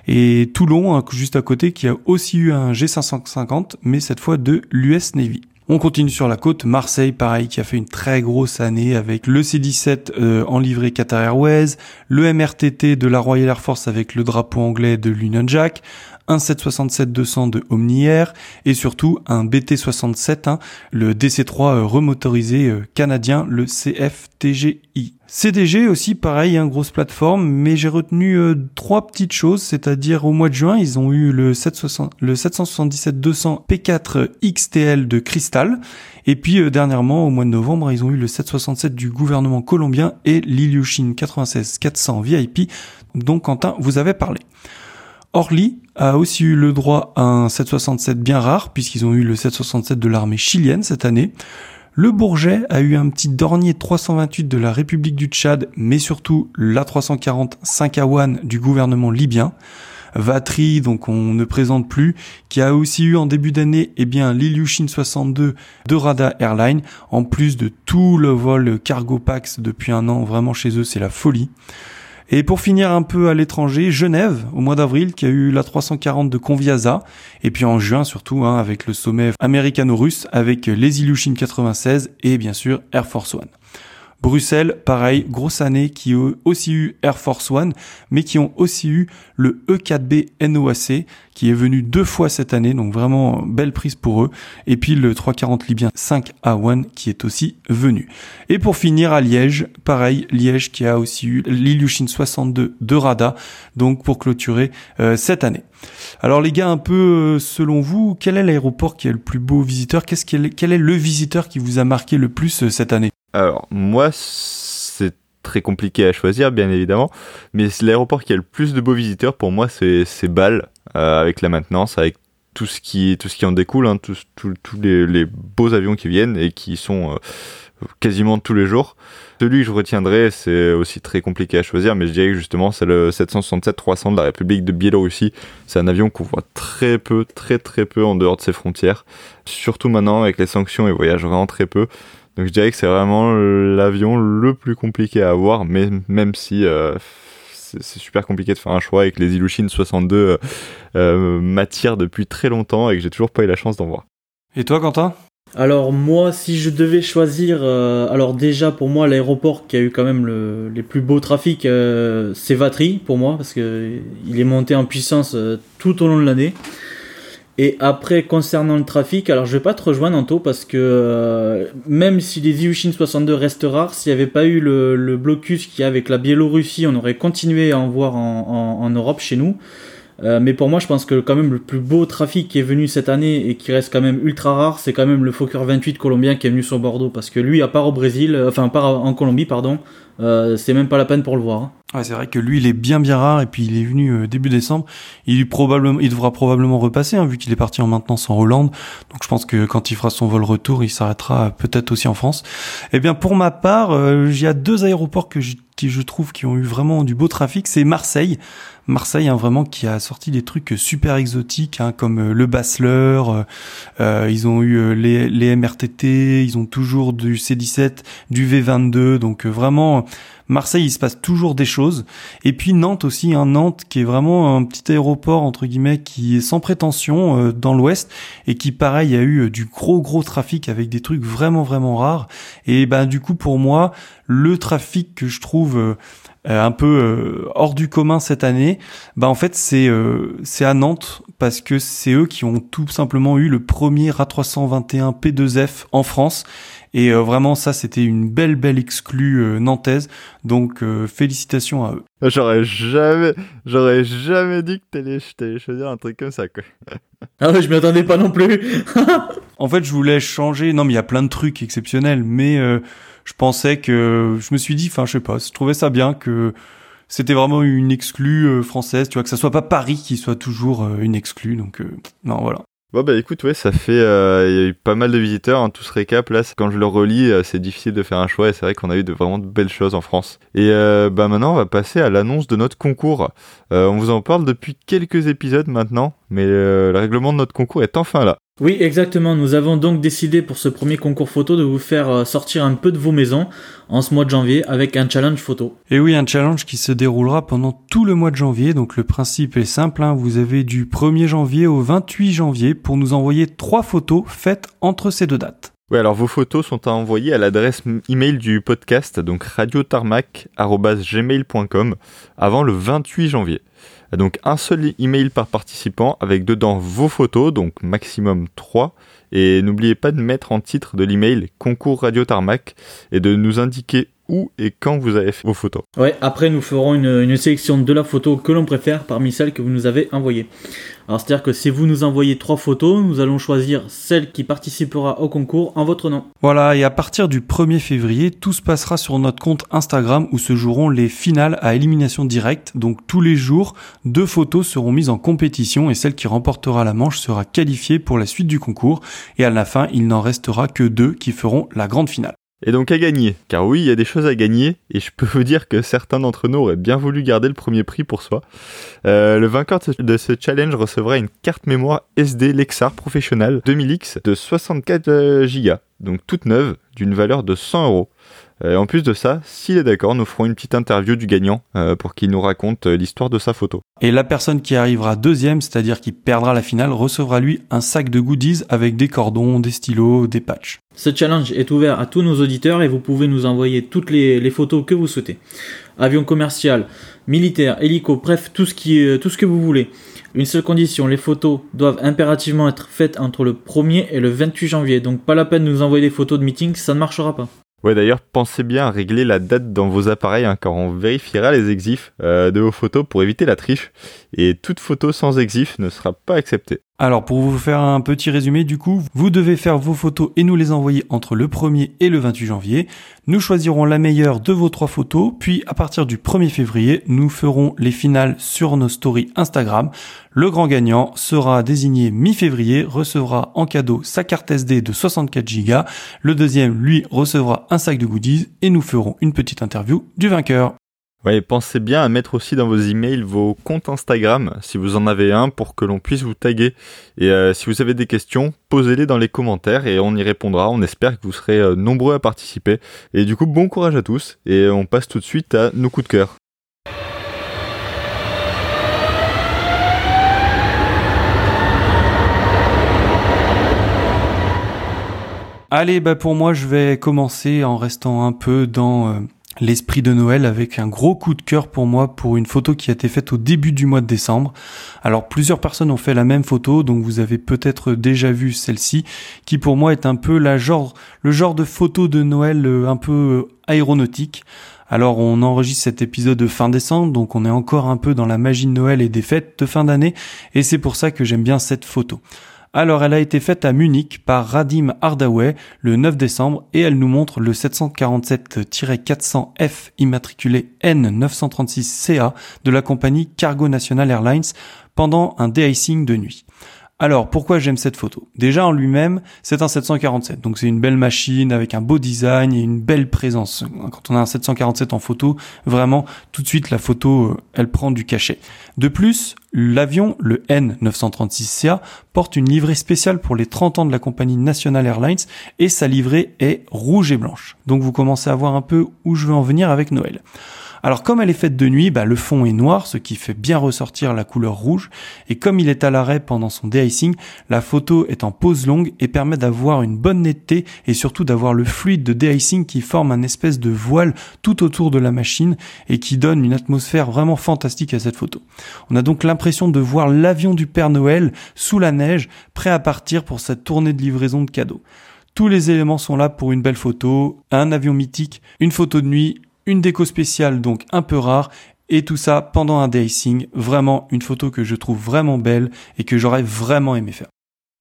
Et Toulon, hein, juste à côté, qui a aussi eu un G550, mais cette fois de l'US Navy. On continue sur la côte, Marseille pareil qui a fait une très grosse année avec le C-17 euh, en livrée Qatar Airways, le MRTT de la Royal Air Force avec le drapeau anglais de l'Union Jack, un 767-200 de Omni Air et surtout un BT-67, hein, le DC-3 euh, remotorisé euh, canadien, le CFTGI. CDG aussi, pareil, hein, grosse plateforme, mais j'ai retenu euh, trois petites choses, c'est-à-dire au mois de juin, ils ont eu le, 777-200 P4 XTL de Crystal, et puis dernièrement, au mois de novembre, ils ont eu le 767 du gouvernement colombien et l'Ilyushin 96-400 VIP, dont Quentin vous avait parlé. Orly a aussi eu le droit à un 767 bien rare, puisqu'ils ont eu le 767 de l'armée chilienne cette année. Le Bourget a eu un petit Dornier 328 de la République du Tchad, mais surtout l'A340 5 Awan du gouvernement libyen. Vatry, donc on ne présente plus, qui a aussi eu en début d'année eh bien l'Ilyushin 62 de Rada Airline, en plus de tout le vol Cargo Pax depuis un an, vraiment chez eux c'est la folie. Et pour finir un peu à l'étranger, Genève, au mois d'avril, qui a eu la 340 de Conviasa, et puis en juin surtout, hein, avec le sommet américano-russe, avec les Ilyushin 96 et bien sûr Air Force One. Bruxelles, pareil, grosse année qui a aussi eu Air Force One, mais qui ont aussi eu le E4B NOAC, qui est venu deux fois cette année, donc vraiment belle prise pour eux. Et puis le 340 libyen 5A1 qui est aussi venu. Et pour finir à Liège, pareil, Liège qui a aussi eu l'Ilyushin 62 de Rada, donc pour clôturer euh, cette année. Alors les gars, un peu euh, selon vous, quel est l'aéroport qui est le plus beau visiteur? Qu'est-ce quel est le visiteur qui vous a marqué le plus euh, cette année? Alors moi, c'est très compliqué à choisir, bien évidemment, mais l'aéroport qui a le plus de beaux visiteurs pour moi, c'est Bâle, avec la maintenance, avec tout ce qui, tout ce qui en découle, hein, tous les, beaux avions qui viennent et qui sont quasiment tous les jours. Celui que je retiendrai, c'est aussi très compliqué à choisir, mais je dirais que justement, c'est le 767-300 de la République de Biélorussie. C'est un avion qu'on voit très peu, très très peu en dehors de ses frontières. Surtout maintenant, avec les sanctions, il voyage vraiment très peu. Donc je dirais que c'est vraiment l'avion le plus compliqué à avoir, mais même si euh, c'est super compliqué de faire un choix et que les Ilyushin 62 euh, euh, m'attirent depuis très longtemps et que j'ai toujours pas eu la chance d'en voir. Et toi, Quentin? Alors moi, si je devais choisir, euh, alors déjà pour moi l'aéroport qui a eu quand même le, les plus beaux trafics, euh, c'est Vatry pour moi parce que il est monté en puissance euh, tout au long de l'année. Et après concernant le trafic, alors je vais pas te rejoindre Anto parce que même si les Ilyushin 62 restent rares, s'il n'y avait pas eu le, blocus qui y a avec la Biélorussie, on aurait continué à en voir en Europe chez nous. Euh, mais pour moi, je pense que quand même le plus beau trafic qui est venu cette année et qui reste quand même ultra rare, c'est quand même le Fokker 28 colombien qui est venu sur Bordeaux. Parce que lui, à part au Brésil, euh, enfin, à part en Colombie, pardon, euh, c'est même pas la peine pour le voir. Hein. Ouais, c'est vrai que lui, il est bien bien rare et puis il est venu début décembre. Il, probablement, il devra probablement repasser hein, vu qu'il est parti en maintenance en Hollande. Donc je pense que quand il fera son vol retour, il s'arrêtera peut-être aussi en France. Eh bien, pour ma part, il y a deux aéroports que je, qui je trouve qui ont eu vraiment du beau trafic. C'est Marseille. Marseille, hein, vraiment, qui a sorti des trucs super exotiques, hein, comme euh, le Basler. Euh, euh, ils ont eu les, les MRTT, ils ont toujours du C17, du V22. Donc vraiment, Marseille, il se passe toujours des choses. Et puis Nantes aussi, hein, Nantes qui est vraiment un petit aéroport entre guillemets qui est sans prétention dans l'Ouest et qui pareil a eu du gros gros trafic avec des trucs vraiment vraiment rares. Et ben du coup pour moi, le trafic que je trouve euh, un peu euh, hors du commun cette année, bah en fait c'est euh, c'est à Nantes parce que c'est eux qui ont tout simplement eu le premier A321 P2F en France et vraiment ça c'était une belle belle exclue nantaise donc félicitations à eux. J'aurais jamais j'aurais jamais dit que t'allais allais choisir un truc comme ça quoi. ah ouais je m'y attendais pas non plus. [LAUGHS] en fait je voulais changer non mais il y a plein de trucs exceptionnels mais je pensais que je me suis dit, enfin je sais pas, je trouvais ça bien que c'était vraiment une exclue euh, française, tu vois, que ça soit pas Paris qui soit toujours euh, une exclue, donc euh, non voilà. Bon bah écoute ouais ça fait il y a eu pas mal de visiteurs hein, tout ce récap là quand je le relis c'est difficile de faire un choix et c'est vrai qu'on a eu de vraiment de belles choses en France. Et bah maintenant on va passer à l'annonce de notre concours. On vous en parle depuis quelques épisodes maintenant mais le règlement de notre concours est enfin là oui, exactement. Nous avons donc décidé pour ce premier concours photo de vous faire euh, sortir un peu de vos maisons en ce mois de janvier avec un challenge photo. Et oui, un challenge qui se déroulera pendant tout le mois de janvier. Donc le principe est simple. Hein. Vous avez du 1er janvier au 28 janvier pour nous envoyer trois photos faites entre ces deux dates. Oui, alors vos photos sont à envoyer à l'adresse email du podcast, donc radiotarmac.gmail.com avant le 28 janvier. Donc un seul email par participant avec dedans vos photos, donc maximum 3. Et n'oubliez pas de mettre en titre de l'email concours Radio Tarmac et de nous indiquer où et quand vous avez fait vos photos. Ouais, après nous ferons une, sélection de la photo que l'on préfère parmi celles que vous nous avez envoyées. Alors c'est-à-dire que si vous nous envoyez trois photos, nous allons choisir celle qui participera au concours en votre nom. Voilà, et à partir du 1er février, tout se passera sur notre compte Instagram où se joueront les finales à élimination directe. Donc tous les jours, deux photos seront mises en compétition et celle qui remportera la manche sera qualifiée pour la suite du concours. Et à la fin, il n'en restera que deux qui feront la grande finale. Et donc à gagner, car oui, il y a des choses à gagner, et je peux vous dire que certains d'entre nous auraient bien voulu garder le premier prix pour soi. Euh, le vainqueur de ce challenge recevra une carte mémoire SD Lexar Professional 2000X de 64 Go, donc toute neuve, d'une valeur de 100 euros. En plus de ça, s'il est d'accord, nous ferons une petite interview du gagnant pour qu'il nous raconte l'histoire de sa photo. Et la personne qui arrivera deuxième, c'est-à-dire qui perdra la finale, recevra lui un sac de goodies avec des cordons, des stylos, des patchs. Ce challenge est ouvert à tous nos auditeurs et vous pouvez nous envoyer toutes les, photos que vous souhaitez. Avion commercial, militaire, hélico, bref, tout ce, qui, tout ce que vous voulez. Une seule condition, les photos doivent impérativement être faites entre le 1er et le 28 janvier. Donc pas la peine de nous envoyer des photos de meeting, ça ne marchera pas. Ouais, d'ailleurs, pensez bien à régler la date dans vos appareils, hein, car on vérifiera les exifs euh, de vos photos pour éviter la triche. Et toute photo sans exif ne sera pas acceptée. Alors pour vous faire un petit résumé du coup, vous devez faire vos photos et nous les envoyer entre le 1er et le 28 janvier. Nous choisirons la meilleure de vos trois photos, puis à partir du 1er février, nous ferons les finales sur nos stories Instagram. Le grand gagnant sera désigné mi-février, recevra en cadeau sa carte SD de 64 Go. Le deuxième, lui, recevra un sac de goodies et nous ferons une petite interview du vainqueur. Ouais, pensez bien à mettre aussi dans vos emails vos comptes Instagram, si vous en avez un, pour que l'on puisse vous taguer. Et euh, si vous avez des questions, posez-les dans les commentaires et on y répondra. On espère que vous serez euh, nombreux à participer. Et du coup, bon courage à tous. Et on passe tout de suite à nos coups de cœur. Allez, bah pour moi, je vais commencer en restant un peu dans euh, l'esprit de Noël avec un gros coup de cœur pour moi pour une photo qui a été faite au début du mois de décembre. Alors plusieurs personnes ont fait la même photo, donc vous avez peut-être déjà vu celle-ci, qui pour moi est un peu la genre, le genre de photo de Noël euh, un peu euh, aéronautique. Alors on enregistre cet épisode de fin décembre, donc on est encore un peu dans la magie de Noël et des fêtes de fin d'année, et c'est pour ça que j'aime bien cette photo. Alors elle a été faite à Munich par Radim Hardaway le 9 décembre et elle nous montre le 747-400F immatriculé N936CA de la compagnie Cargo National Airlines pendant un de-icing de nuit. Alors, pourquoi j'aime cette photo? Déjà, en lui-même, c'est un 747. Donc, c'est une belle machine avec un beau design et une belle présence. Quand on a un 747 en photo, vraiment, tout de suite, la photo, euh, elle prend du cachet. De plus, l'avion, le N936CA, porte une livrée spéciale pour les 30 ans de la compagnie National Airlines et sa livrée est rouge et blanche. Donc, vous commencez à voir un peu où je veux en venir avec Noël. Alors comme elle est faite de nuit, bah, le fond est noir, ce qui fait bien ressortir la couleur rouge. Et comme il est à l'arrêt pendant son de-icing, la photo est en pose longue et permet d'avoir une bonne netteté et surtout d'avoir le fluide de de-icing qui forme un espèce de voile tout autour de la machine et qui donne une atmosphère vraiment fantastique à cette photo. On a donc l'impression de voir l'avion du Père Noël sous la neige, prêt à partir pour cette tournée de livraison de cadeaux. Tous les éléments sont là pour une belle photo, un avion mythique, une photo de nuit, une déco spéciale donc un peu rare et tout ça pendant un dacing, vraiment une photo que je trouve vraiment belle et que j'aurais vraiment aimé faire.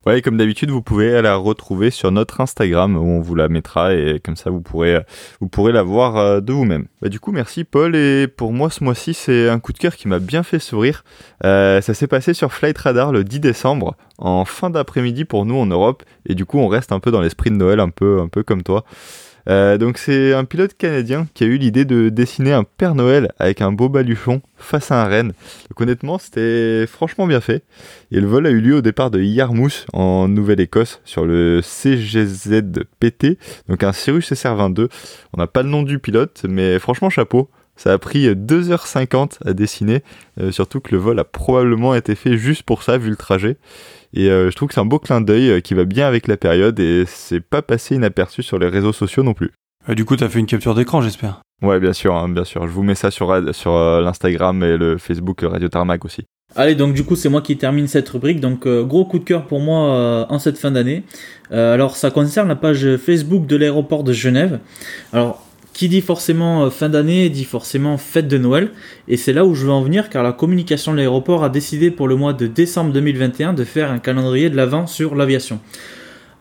Ouais, comme d'habitude, vous pouvez la retrouver sur notre Instagram où on vous la mettra et comme ça vous pourrez vous pourrez la voir euh, de vous-même. Bah, du coup, merci Paul et pour moi ce mois-ci c'est un coup de cœur qui m'a bien fait sourire. Euh, ça s'est passé sur Flight Radar le 10 décembre en fin d'après-midi pour nous en Europe et du coup on reste un peu dans l'esprit de Noël un peu un peu comme toi. Euh, donc c'est un pilote canadien qui a eu l'idée de dessiner un Père Noël avec un beau baluchon face à un renne. Donc honnêtement, c'était franchement bien fait. Et le vol a eu lieu au départ de Yarmouth en Nouvelle-Écosse sur le CGZ-PT, donc un Cirrus SR-22. On n'a pas le nom du pilote, mais franchement chapeau. Ça a pris 2h50 à dessiner, euh, surtout que le vol a probablement été fait juste pour ça, vu le trajet. Et euh, je trouve que c'est un beau clin d'œil euh, qui va bien avec la période et c'est pas passé inaperçu sur les réseaux sociaux non plus. du coup, t'as fait une capture d'écran, j'espère. Ouais, bien sûr, hein, bien sûr. Je vous mets ça sur, sur l'Instagram et le Facebook Radio Tarmac aussi. Allez, donc du coup, c'est moi qui termine cette rubrique. Donc, gros coup de cœur pour moi en cette fin d'année. alors, ça concerne la page Facebook de l'aéroport de Genève. Alors, qui dit forcément euh, fin d'année dit forcément fête de Noël. Et c'est là où je veux en venir car la communication de l'aéroport a décidé pour le mois de décembre 2021 de faire un calendrier de l'avant sur l'aviation.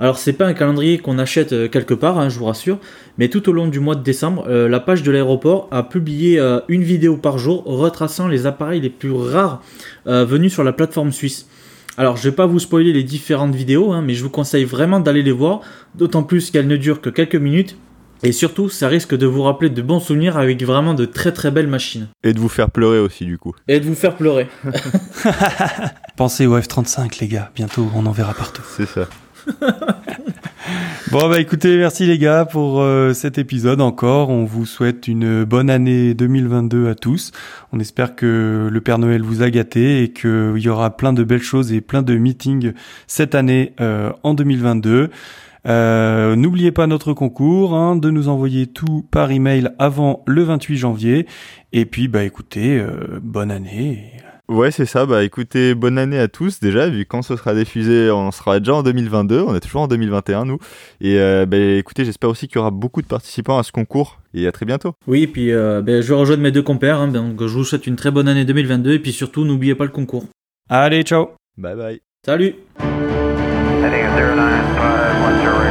Alors c'est pas un calendrier qu'on achète euh, quelque part, hein, je vous rassure, mais tout au long du mois de décembre, euh, la page de l'aéroport a publié une vidéo par jour retraçant les appareils les plus rares venus sur la plateforme suisse. Alors je vais pas vous spoiler les différentes vidéos, hein, mais je vous conseille vraiment d'aller les voir, d'autant plus qu'elles ne durent que quelques minutes et surtout, ça risque de vous rappeler de bons souvenirs avec vraiment de très très belles machines. Et de vous faire pleurer aussi, du coup. Et de vous faire pleurer. [LAUGHS] [LAUGHS] Pensez au F-35, les gars. Bientôt, on en verra partout. C'est ça. [LAUGHS] Bon bah écoutez, merci les gars pour euh, cet épisode encore. On vous souhaite une bonne année 2022 à tous. On espère que le Père Noël vous a gâté et qu'il y aura plein de belles choses et plein de meetings cette année euh, en 2022. Euh, N'oubliez pas notre concours, hein, de nous envoyer tout par email avant le 28 janvier. Et puis bah écoutez, euh, bonne année. Ouais, c'est ça. Bah écoutez, bonne année à tous déjà, vu quand ce sera diffusé, on sera déjà en 2022, on est toujours en 2021 nous. Et euh, bah, écoutez, j'espère aussi qu'il y aura beaucoup de participants à ce concours et à très bientôt. Oui, et puis euh, ben, je rejoins mes deux compères, hein, donc je vous souhaite une très bonne année 2022 et puis surtout n'oubliez pas le concours. Allez, ciao Bye bye. Salut Heading 09 510.